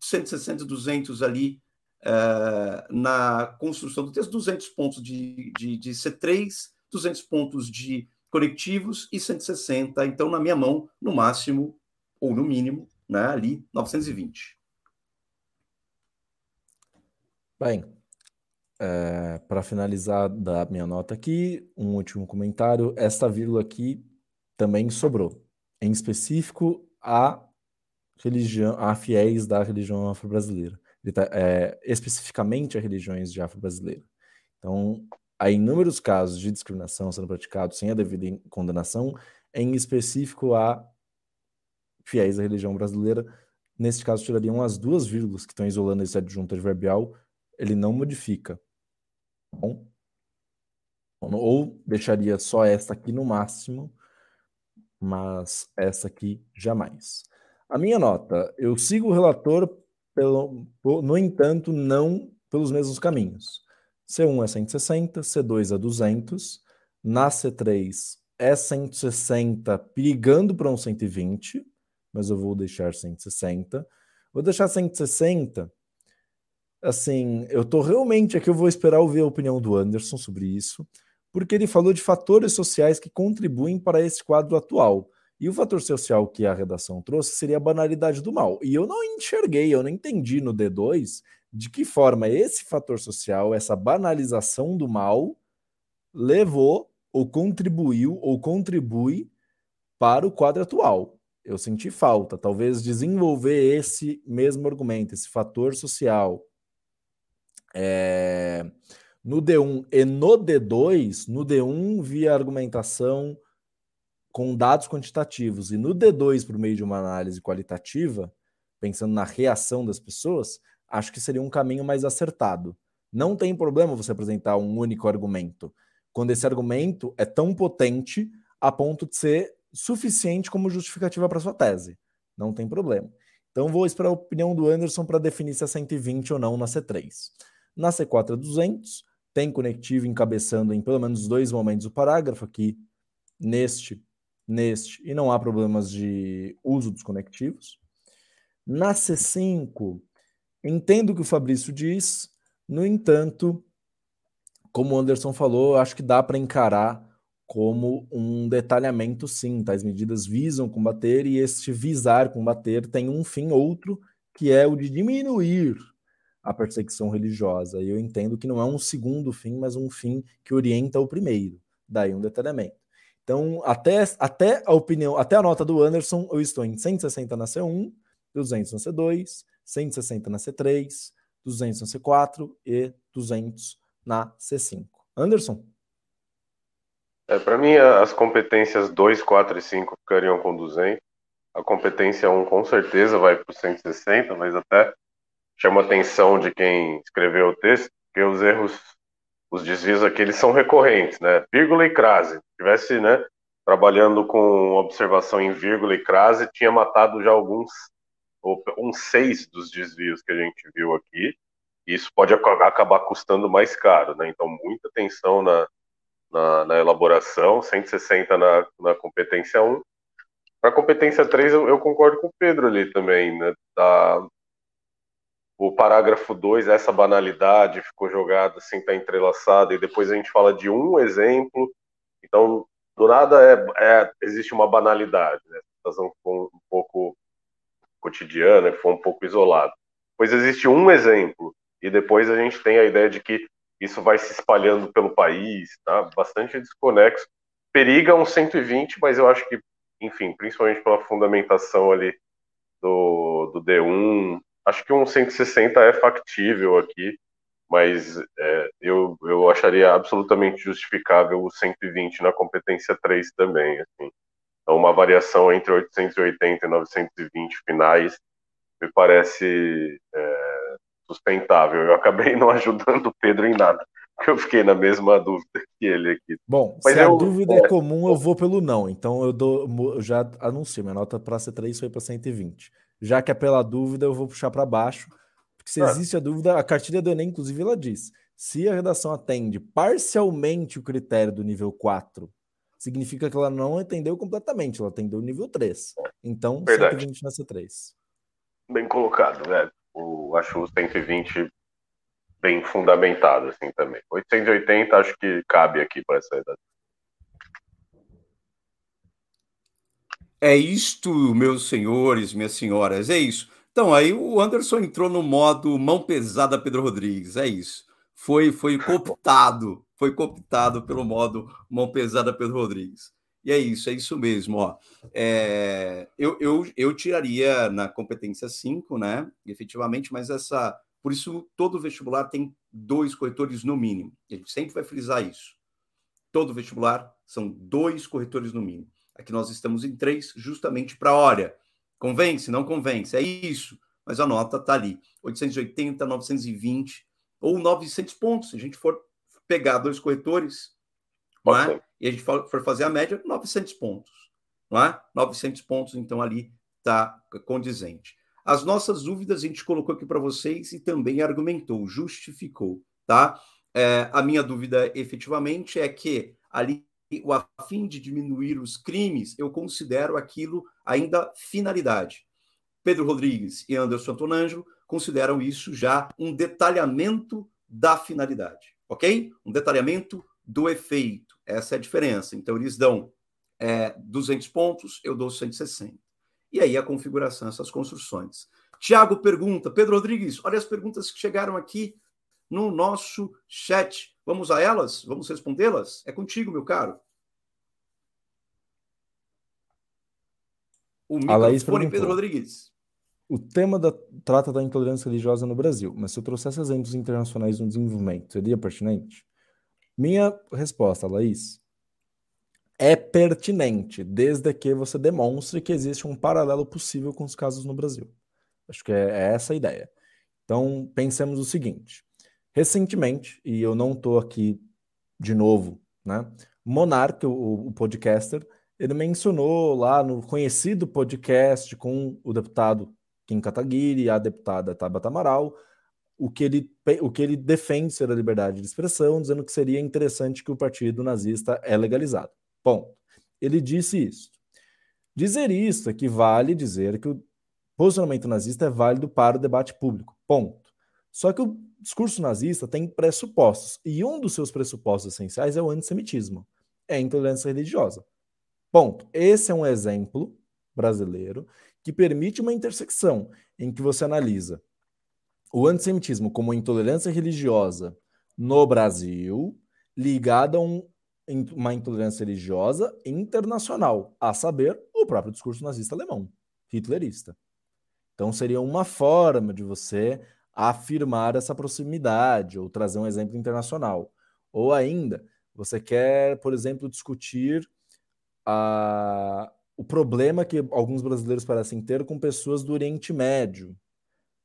160, 200 ali uh, na construção do texto, 200 pontos de, de, de C3, 200 pontos de conectivos e 160, então na minha mão, no máximo, ou no mínimo, né, ali, 920. Bem, é, para finalizar da minha nota aqui, um último comentário. Esta vírgula aqui também sobrou, em específico a religião, a fiéis da religião afro-brasileira, tá, é, especificamente a religiões de afro-brasileira. Então, há inúmeros casos de discriminação sendo praticados sem a devida condenação, em específico a fiéis da religião brasileira. Neste caso, tirariam as duas vírgulas que estão isolando esse adjunto adverbial, ele não modifica bom? Ou deixaria só essa aqui no máximo, mas essa aqui jamais. A minha nota, eu sigo o relator, pelo, no entanto, não pelos mesmos caminhos. C1 é 160, C2 é 200, Na C3 é 160, perigando para um 120, mas eu vou deixar 160. Vou deixar 160. Assim, eu tô realmente aqui, eu vou esperar ouvir a opinião do Anderson sobre isso, porque ele falou de fatores sociais que contribuem para esse quadro atual. E o fator social que a redação trouxe seria a banalidade do mal. E eu não enxerguei, eu não entendi no D2 de que forma esse fator social, essa banalização do mal, levou ou contribuiu ou contribui para o quadro atual. Eu senti falta, talvez desenvolver esse mesmo argumento, esse fator social. É... No D1 e no D2, no D1 via argumentação com dados quantitativos, e no D2, por meio de uma análise qualitativa, pensando na reação das pessoas, acho que seria um caminho mais acertado. Não tem problema você apresentar um único argumento, quando esse argumento é tão potente a ponto de ser suficiente como justificativa para sua tese. Não tem problema. Então vou esperar a opinião do Anderson para definir se é 120 ou não na C3. Na C4 é 200, tem conectivo encabeçando em pelo menos dois momentos o parágrafo aqui, neste, neste, e não há problemas de uso dos conectivos. Na C5, entendo o que o Fabrício diz, no entanto, como o Anderson falou, acho que dá para encarar como um detalhamento, sim. Tais medidas visam combater e este visar combater tem um fim outro, que é o de diminuir a perseguição religiosa. E eu entendo que não é um segundo fim, mas um fim que orienta o primeiro. Daí um detalhamento. Então, até, até a opinião, até a nota do Anderson, eu estou em 160 na C1, 200 na C2, 160 na C3, 200 na C4 e 200 na C5. Anderson? É, Para mim, as competências 2, 4 e 5 ficariam com 200. A competência 1 com certeza vai para o 160, mas até chama a atenção de quem escreveu o texto, que os erros, os desvios aqui, eles são recorrentes, né? Vírgula e crase. Se tivesse, né, trabalhando com observação em vírgula e crase, tinha matado já alguns, um seis dos desvios que a gente viu aqui isso pode acabar custando mais caro, né? Então, muita atenção na, na, na elaboração, 160 na, na competência 1. Para a competência 3, eu, eu, concordo com o Pedro ali também, né? Da, o parágrafo 2, essa banalidade ficou jogada assim, tá entrelaçada, e depois a gente fala de um exemplo. Então, do nada é, é existe uma banalidade, né? A situação ficou um pouco cotidiana, foi um pouco isolada. Pois existe um exemplo e depois a gente tem a ideia de que isso vai se espalhando pelo país, tá? Bastante desconexo. Periga um 120, mas eu acho que, enfim, principalmente pela fundamentação ali do, do D1, acho que um 160 é factível aqui, mas é, eu, eu acharia absolutamente justificável o 120 na competência 3 também, assim. Então, uma variação entre 880 e 920 finais me parece é, sustentável. Eu acabei não ajudando o Pedro em nada, porque eu fiquei na mesma dúvida que ele aqui. Bom, Mas se eu, a dúvida é, é comum, eu vou pelo não. Então eu, dou, eu já anuncio, minha nota para C3 foi para 120. Já que é pela dúvida, eu vou puxar para baixo, porque se ah. existe a dúvida, a cartilha do Enem, inclusive, ela diz: se a redação atende parcialmente o critério do nível 4, significa que ela não entendeu completamente, ela atendeu o nível 3. Então, Verdade. 120 na C3. Bem colocado, velho o, acho o 120 bem fundamentado, assim, também. 880 acho que cabe aqui para essa idade. É isto, meus senhores, minhas senhoras, é isso. Então, aí o Anderson entrou no modo mão pesada Pedro Rodrigues, é isso. Foi, foi cooptado, foi cooptado pelo modo mão pesada Pedro Rodrigues. E é isso, é isso mesmo. Ó. É, eu, eu, eu tiraria na competência 5, né? Efetivamente, mas essa. Por isso, todo vestibular tem dois corretores no mínimo. A gente sempre vai frisar isso. Todo vestibular são dois corretores no mínimo. Aqui nós estamos em três, justamente para, olha, convence, não convence, é isso. Mas a nota está ali: 880, 920 ou 900 pontos. Se a gente for pegar dois corretores, não é? e a gente for fazer a média, 900 pontos. Não é? 900 pontos, então ali está condizente. As nossas dúvidas a gente colocou aqui para vocês e também argumentou, justificou, tá? É, a minha dúvida efetivamente é que ali a fim de diminuir os crimes, eu considero aquilo ainda finalidade. Pedro Rodrigues e Anderson Antonângelo consideram isso já um detalhamento da finalidade, ok? Um detalhamento do efeito. Essa é a diferença. Então, eles dão é, 200 pontos, eu dou 160. E aí a configuração, essas construções. Tiago pergunta, Pedro Rodrigues, olha as perguntas que chegaram aqui no nosso chat. Vamos a elas? Vamos respondê-las? É contigo, meu caro. O microfone, Pedro Rodrigues. O tema da, trata da intolerância religiosa no Brasil, mas se eu trouxesse exemplos internacionais no desenvolvimento, seria pertinente? Minha resposta, Laís, é pertinente, desde que você demonstre que existe um paralelo possível com os casos no Brasil. Acho que é, é essa a ideia. Então, pensemos o seguinte: recentemente, e eu não estou aqui de novo, né? Monark, o, o podcaster, ele mencionou lá no conhecido podcast com o deputado Kim Kataguiri e a deputada Tabata Amaral, o que, ele, o que ele defende ser a liberdade de expressão, dizendo que seria interessante que o partido nazista é legalizado. Bom, ele disse isso. Dizer isso equivale dizer que o posicionamento nazista é válido para o debate público. Ponto. Só que o discurso nazista tem pressupostos, e um dos seus pressupostos essenciais é o antissemitismo, é a intolerância religiosa. Ponto. Esse é um exemplo brasileiro que permite uma intersecção em que você analisa o antissemitismo como intolerância religiosa no Brasil, ligada a um, uma intolerância religiosa internacional, a saber, o próprio discurso nazista alemão, hitlerista. Então, seria uma forma de você afirmar essa proximidade ou trazer um exemplo internacional. Ou ainda, você quer, por exemplo, discutir a, o problema que alguns brasileiros parecem ter com pessoas do Oriente Médio.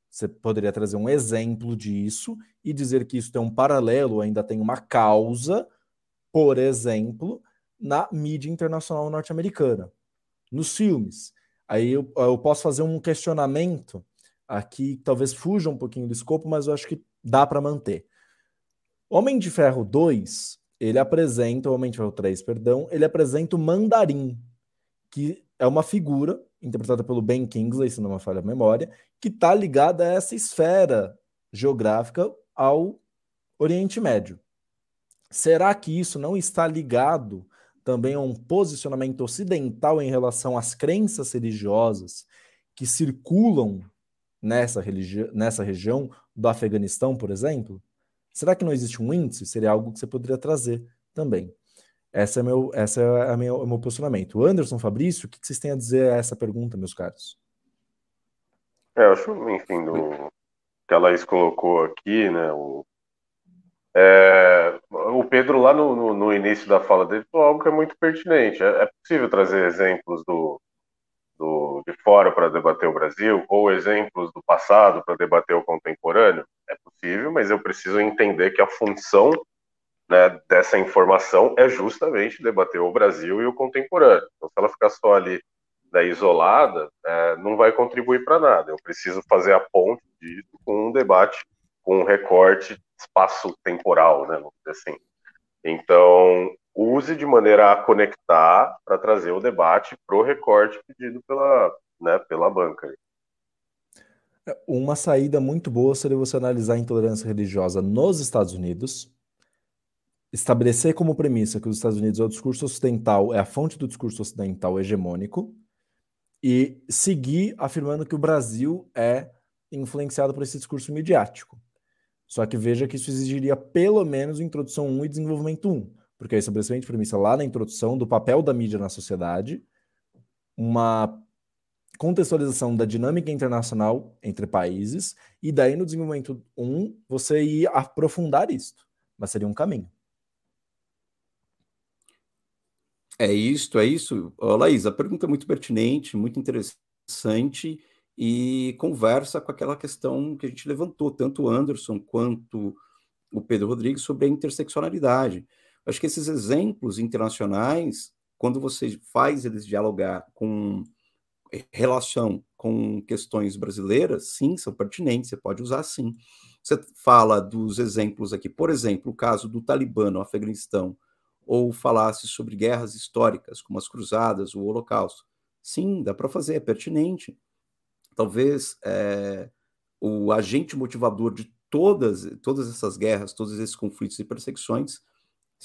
Você poderia trazer um exemplo disso e dizer que isso tem um paralelo, ainda tem uma causa, por exemplo, na mídia internacional norte-americana, nos filmes. Aí eu, eu, posso fazer um questionamento aqui, talvez fuja um pouquinho do escopo, mas eu acho que dá para manter. Homem de Ferro 2, ele apresenta, Homem de Ferro 3, perdão, ele apresenta o Mandarim, que é uma figura interpretada pelo Ben Kingsley, se não me falha a memória, que está ligada a essa esfera geográfica ao Oriente Médio. Será que isso não está ligado também a um posicionamento ocidental em relação às crenças religiosas que circulam nessa, nessa região do Afeganistão, por exemplo? Será que não existe um índice? Seria algo que você poderia trazer também. Essa é meu, essa é a minha, o meu posicionamento. Anderson, Fabrício, o que vocês têm a dizer a essa pergunta, meus caros? É, eu acho, enfim, do que a Laís colocou aqui, né? O, é, o Pedro, lá no, no, no, início da fala dele, falou algo que é muito pertinente. É, é possível trazer exemplos do, do de fora para debater o Brasil, ou exemplos do passado para debater o contemporâneo? É possível, mas eu preciso entender que a função né, dessa informação é justamente debater o Brasil e o contemporâneo. Então, se ela ficar só ali né, isolada, é, não vai contribuir para nada. Eu preciso fazer a ponte disso com um debate, com um recorte espaço-temporal, né, vamos dizer assim. Então, use de maneira a conectar para trazer o debate para o recorte pedido pela, né, pela banca. Uma saída muito boa seria você analisar a intolerância religiosa nos Estados Unidos, estabelecer como premissa que os Estados Unidos é o discurso ocidental, é a fonte do discurso ocidental hegemônico, e seguir afirmando que o Brasil é influenciado por esse discurso midiático. Só que veja que isso exigiria pelo menos introdução 1 e desenvolvimento 1, porque é estabelecimento de premissa lá na introdução do papel da mídia na sociedade, uma contextualização da dinâmica internacional entre países, e daí no desenvolvimento 1 você ir aprofundar isto, mas seria um caminho. É isso, é isso. Laís, a pergunta é muito pertinente, muito interessante e conversa com aquela questão que a gente levantou, tanto o Anderson quanto o Pedro Rodrigues, sobre a interseccionalidade. Acho que esses exemplos internacionais, quando você faz eles dialogar com relação com questões brasileiras, sim, são pertinentes, você pode usar sim. Você fala dos exemplos aqui, por exemplo, o caso do Talibã no Afeganistão, ou falasse sobre guerras históricas, como as Cruzadas, o Holocausto. Sim, dá para fazer, é pertinente. Talvez é, o agente motivador de todas, todas essas guerras, todos esses conflitos e perseguições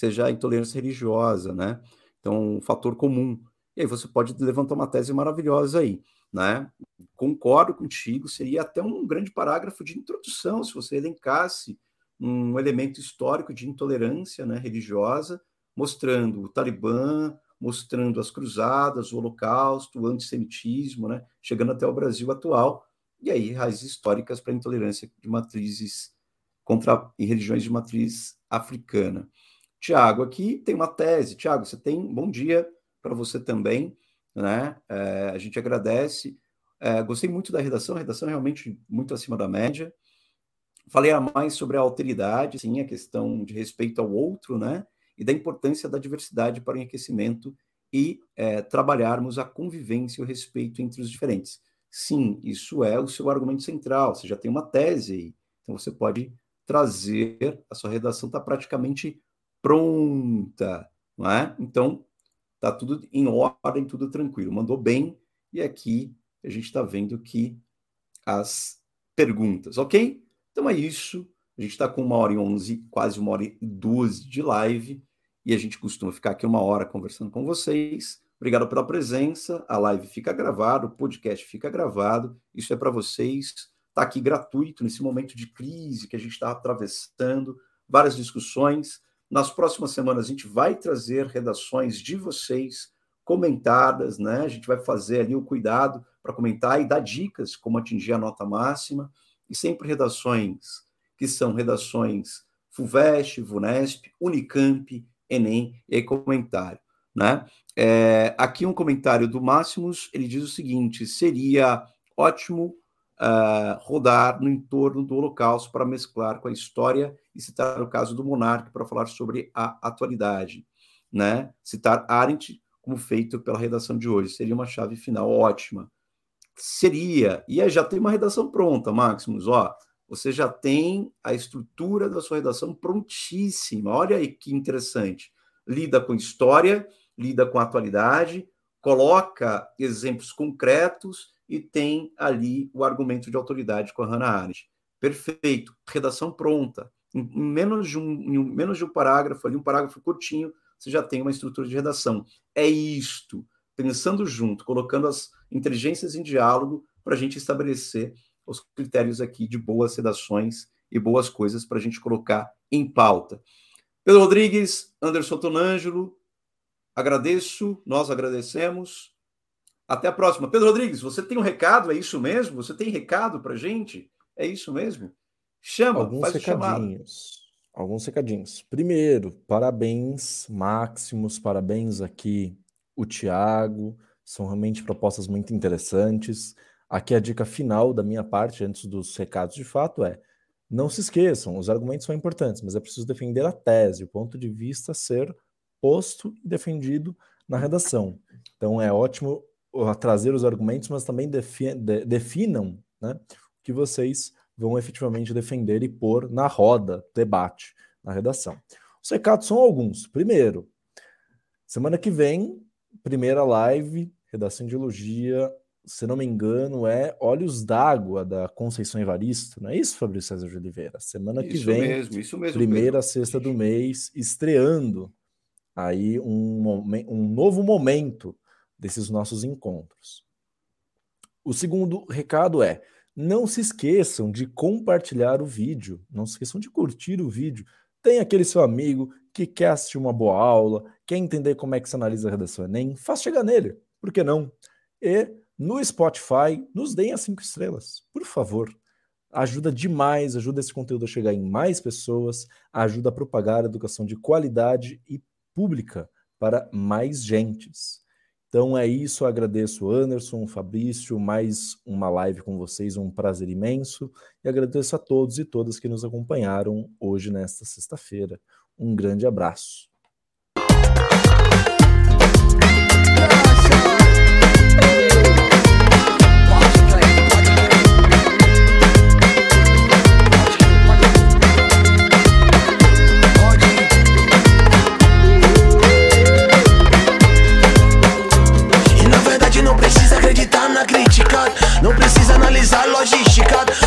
seja a intolerância religiosa, né? Então, um fator comum. E aí você pode levantar uma tese maravilhosa aí, né? Concordo contigo, seria até um grande parágrafo de introdução se você elencasse um elemento histórico de intolerância né, religiosa, mostrando o Talibã, mostrando as cruzadas, o Holocausto, o antissemitismo, né, chegando até o Brasil atual, e aí raízes históricas para a intolerância de matrizes contra e religiões de matriz africana. Tiago, aqui tem uma tese. Tiago, você tem bom dia para você também, né? É, a gente agradece. É, gostei muito da redação, a redação é realmente muito acima da média. Falei a mais sobre a alteridade, sim, a questão de respeito ao outro, né? E da importância da diversidade para o enriquecimento e é, trabalharmos a convivência e o respeito entre os diferentes. Sim, isso é o seu argumento central. Você já tem uma tese aí, então você pode trazer. A sua redação está praticamente pronta, não é? Então tá tudo em ordem, tudo tranquilo. Mandou bem e aqui a gente está vendo que as perguntas, ok? Então é isso. A gente está com uma hora e onze, quase uma hora e doze de live e a gente costuma ficar aqui uma hora conversando com vocês. Obrigado pela presença. A live fica gravada, o podcast fica gravado. Isso é para vocês. Está aqui gratuito nesse momento de crise que a gente está atravessando, várias discussões. Nas próximas semanas a gente vai trazer redações de vocês comentadas, né? A gente vai fazer ali o cuidado para comentar e dar dicas como atingir a nota máxima e sempre redações que são redações FUVEST, VUNESP, Unicamp, Enem e comentário, né? É, aqui um comentário do Máximos, ele diz o seguinte: seria ótimo uh, rodar no entorno do Holocausto para mesclar com a história e citar o caso do monarca para falar sobre a atualidade, né? Citar Arendt como feito pela redação de hoje seria uma chave final ótima. Seria, e aí já tem uma redação pronta, Máximos, ó. Você já tem a estrutura da sua redação prontíssima. Olha aí que interessante. Lida com história, lida com atualidade, coloca exemplos concretos e tem ali o argumento de autoridade com a Hannah Arendt. Perfeito, redação pronta. Em menos de um, menos de um parágrafo, ali um parágrafo curtinho, você já tem uma estrutura de redação. É isto, pensando junto, colocando as inteligências em diálogo para a gente estabelecer os critérios aqui de boas redações e boas coisas para a gente colocar em pauta. Pedro Rodrigues, Anderson Tonângelo, Agradeço, nós agradecemos. Até a próxima. Pedro Rodrigues, você tem um recado? É isso mesmo? Você tem recado para gente? É isso mesmo? Chama, Alguns faz recadinhos. Alguns recadinhos. Primeiro, parabéns máximos, parabéns aqui o Tiago. São realmente propostas muito interessantes. Aqui a dica final da minha parte, antes dos recados de fato, é não se esqueçam, os argumentos são importantes, mas é preciso defender a tese, o ponto de vista ser posto e defendido na redação. Então é ótimo trazer os argumentos, mas também defi de, definam né, o que vocês vão efetivamente defender e pôr na roda, debate, na redação. Os recados são alguns. Primeiro, semana que vem, primeira live, redação de elogia, se não me engano, é Olhos d'Água da Conceição Evaristo, não é isso, Fabrício César de Oliveira? Semana isso que vem, mesmo, isso mesmo, primeira sexta do mês, estreando aí um, um novo momento desses nossos encontros. O segundo recado é: não se esqueçam de compartilhar o vídeo, não se esqueçam de curtir o vídeo. Tem aquele seu amigo que quer assistir uma boa aula, quer entender como é que se analisa a redação Enem, faz chegar nele, por que não? E no Spotify, nos deem as cinco estrelas, por favor. Ajuda demais, ajuda esse conteúdo a chegar em mais pessoas, ajuda a propagar a educação de qualidade e pública para mais gentes. Então é isso, agradeço Anderson, Fabrício, mais uma live com vocês, um prazer imenso e agradeço a todos e todas que nos acompanharam hoje nesta sexta-feira. Um grande abraço.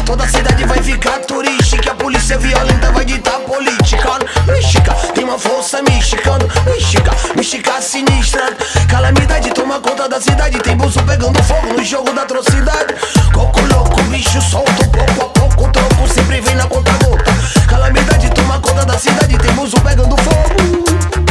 Toda a cidade vai ficar turística. A polícia violenta vai ditar política. Mexica, tem uma força mexicana. Mexica, mexica sinistra. Calamidade toma conta da cidade. Tem bolso pegando fogo no jogo da atrocidade. Coco louco, bicho solto. Pouco a pouco, troco sempre vem na conta gota. Calamidade toma conta da cidade. Tem bolso pegando fogo.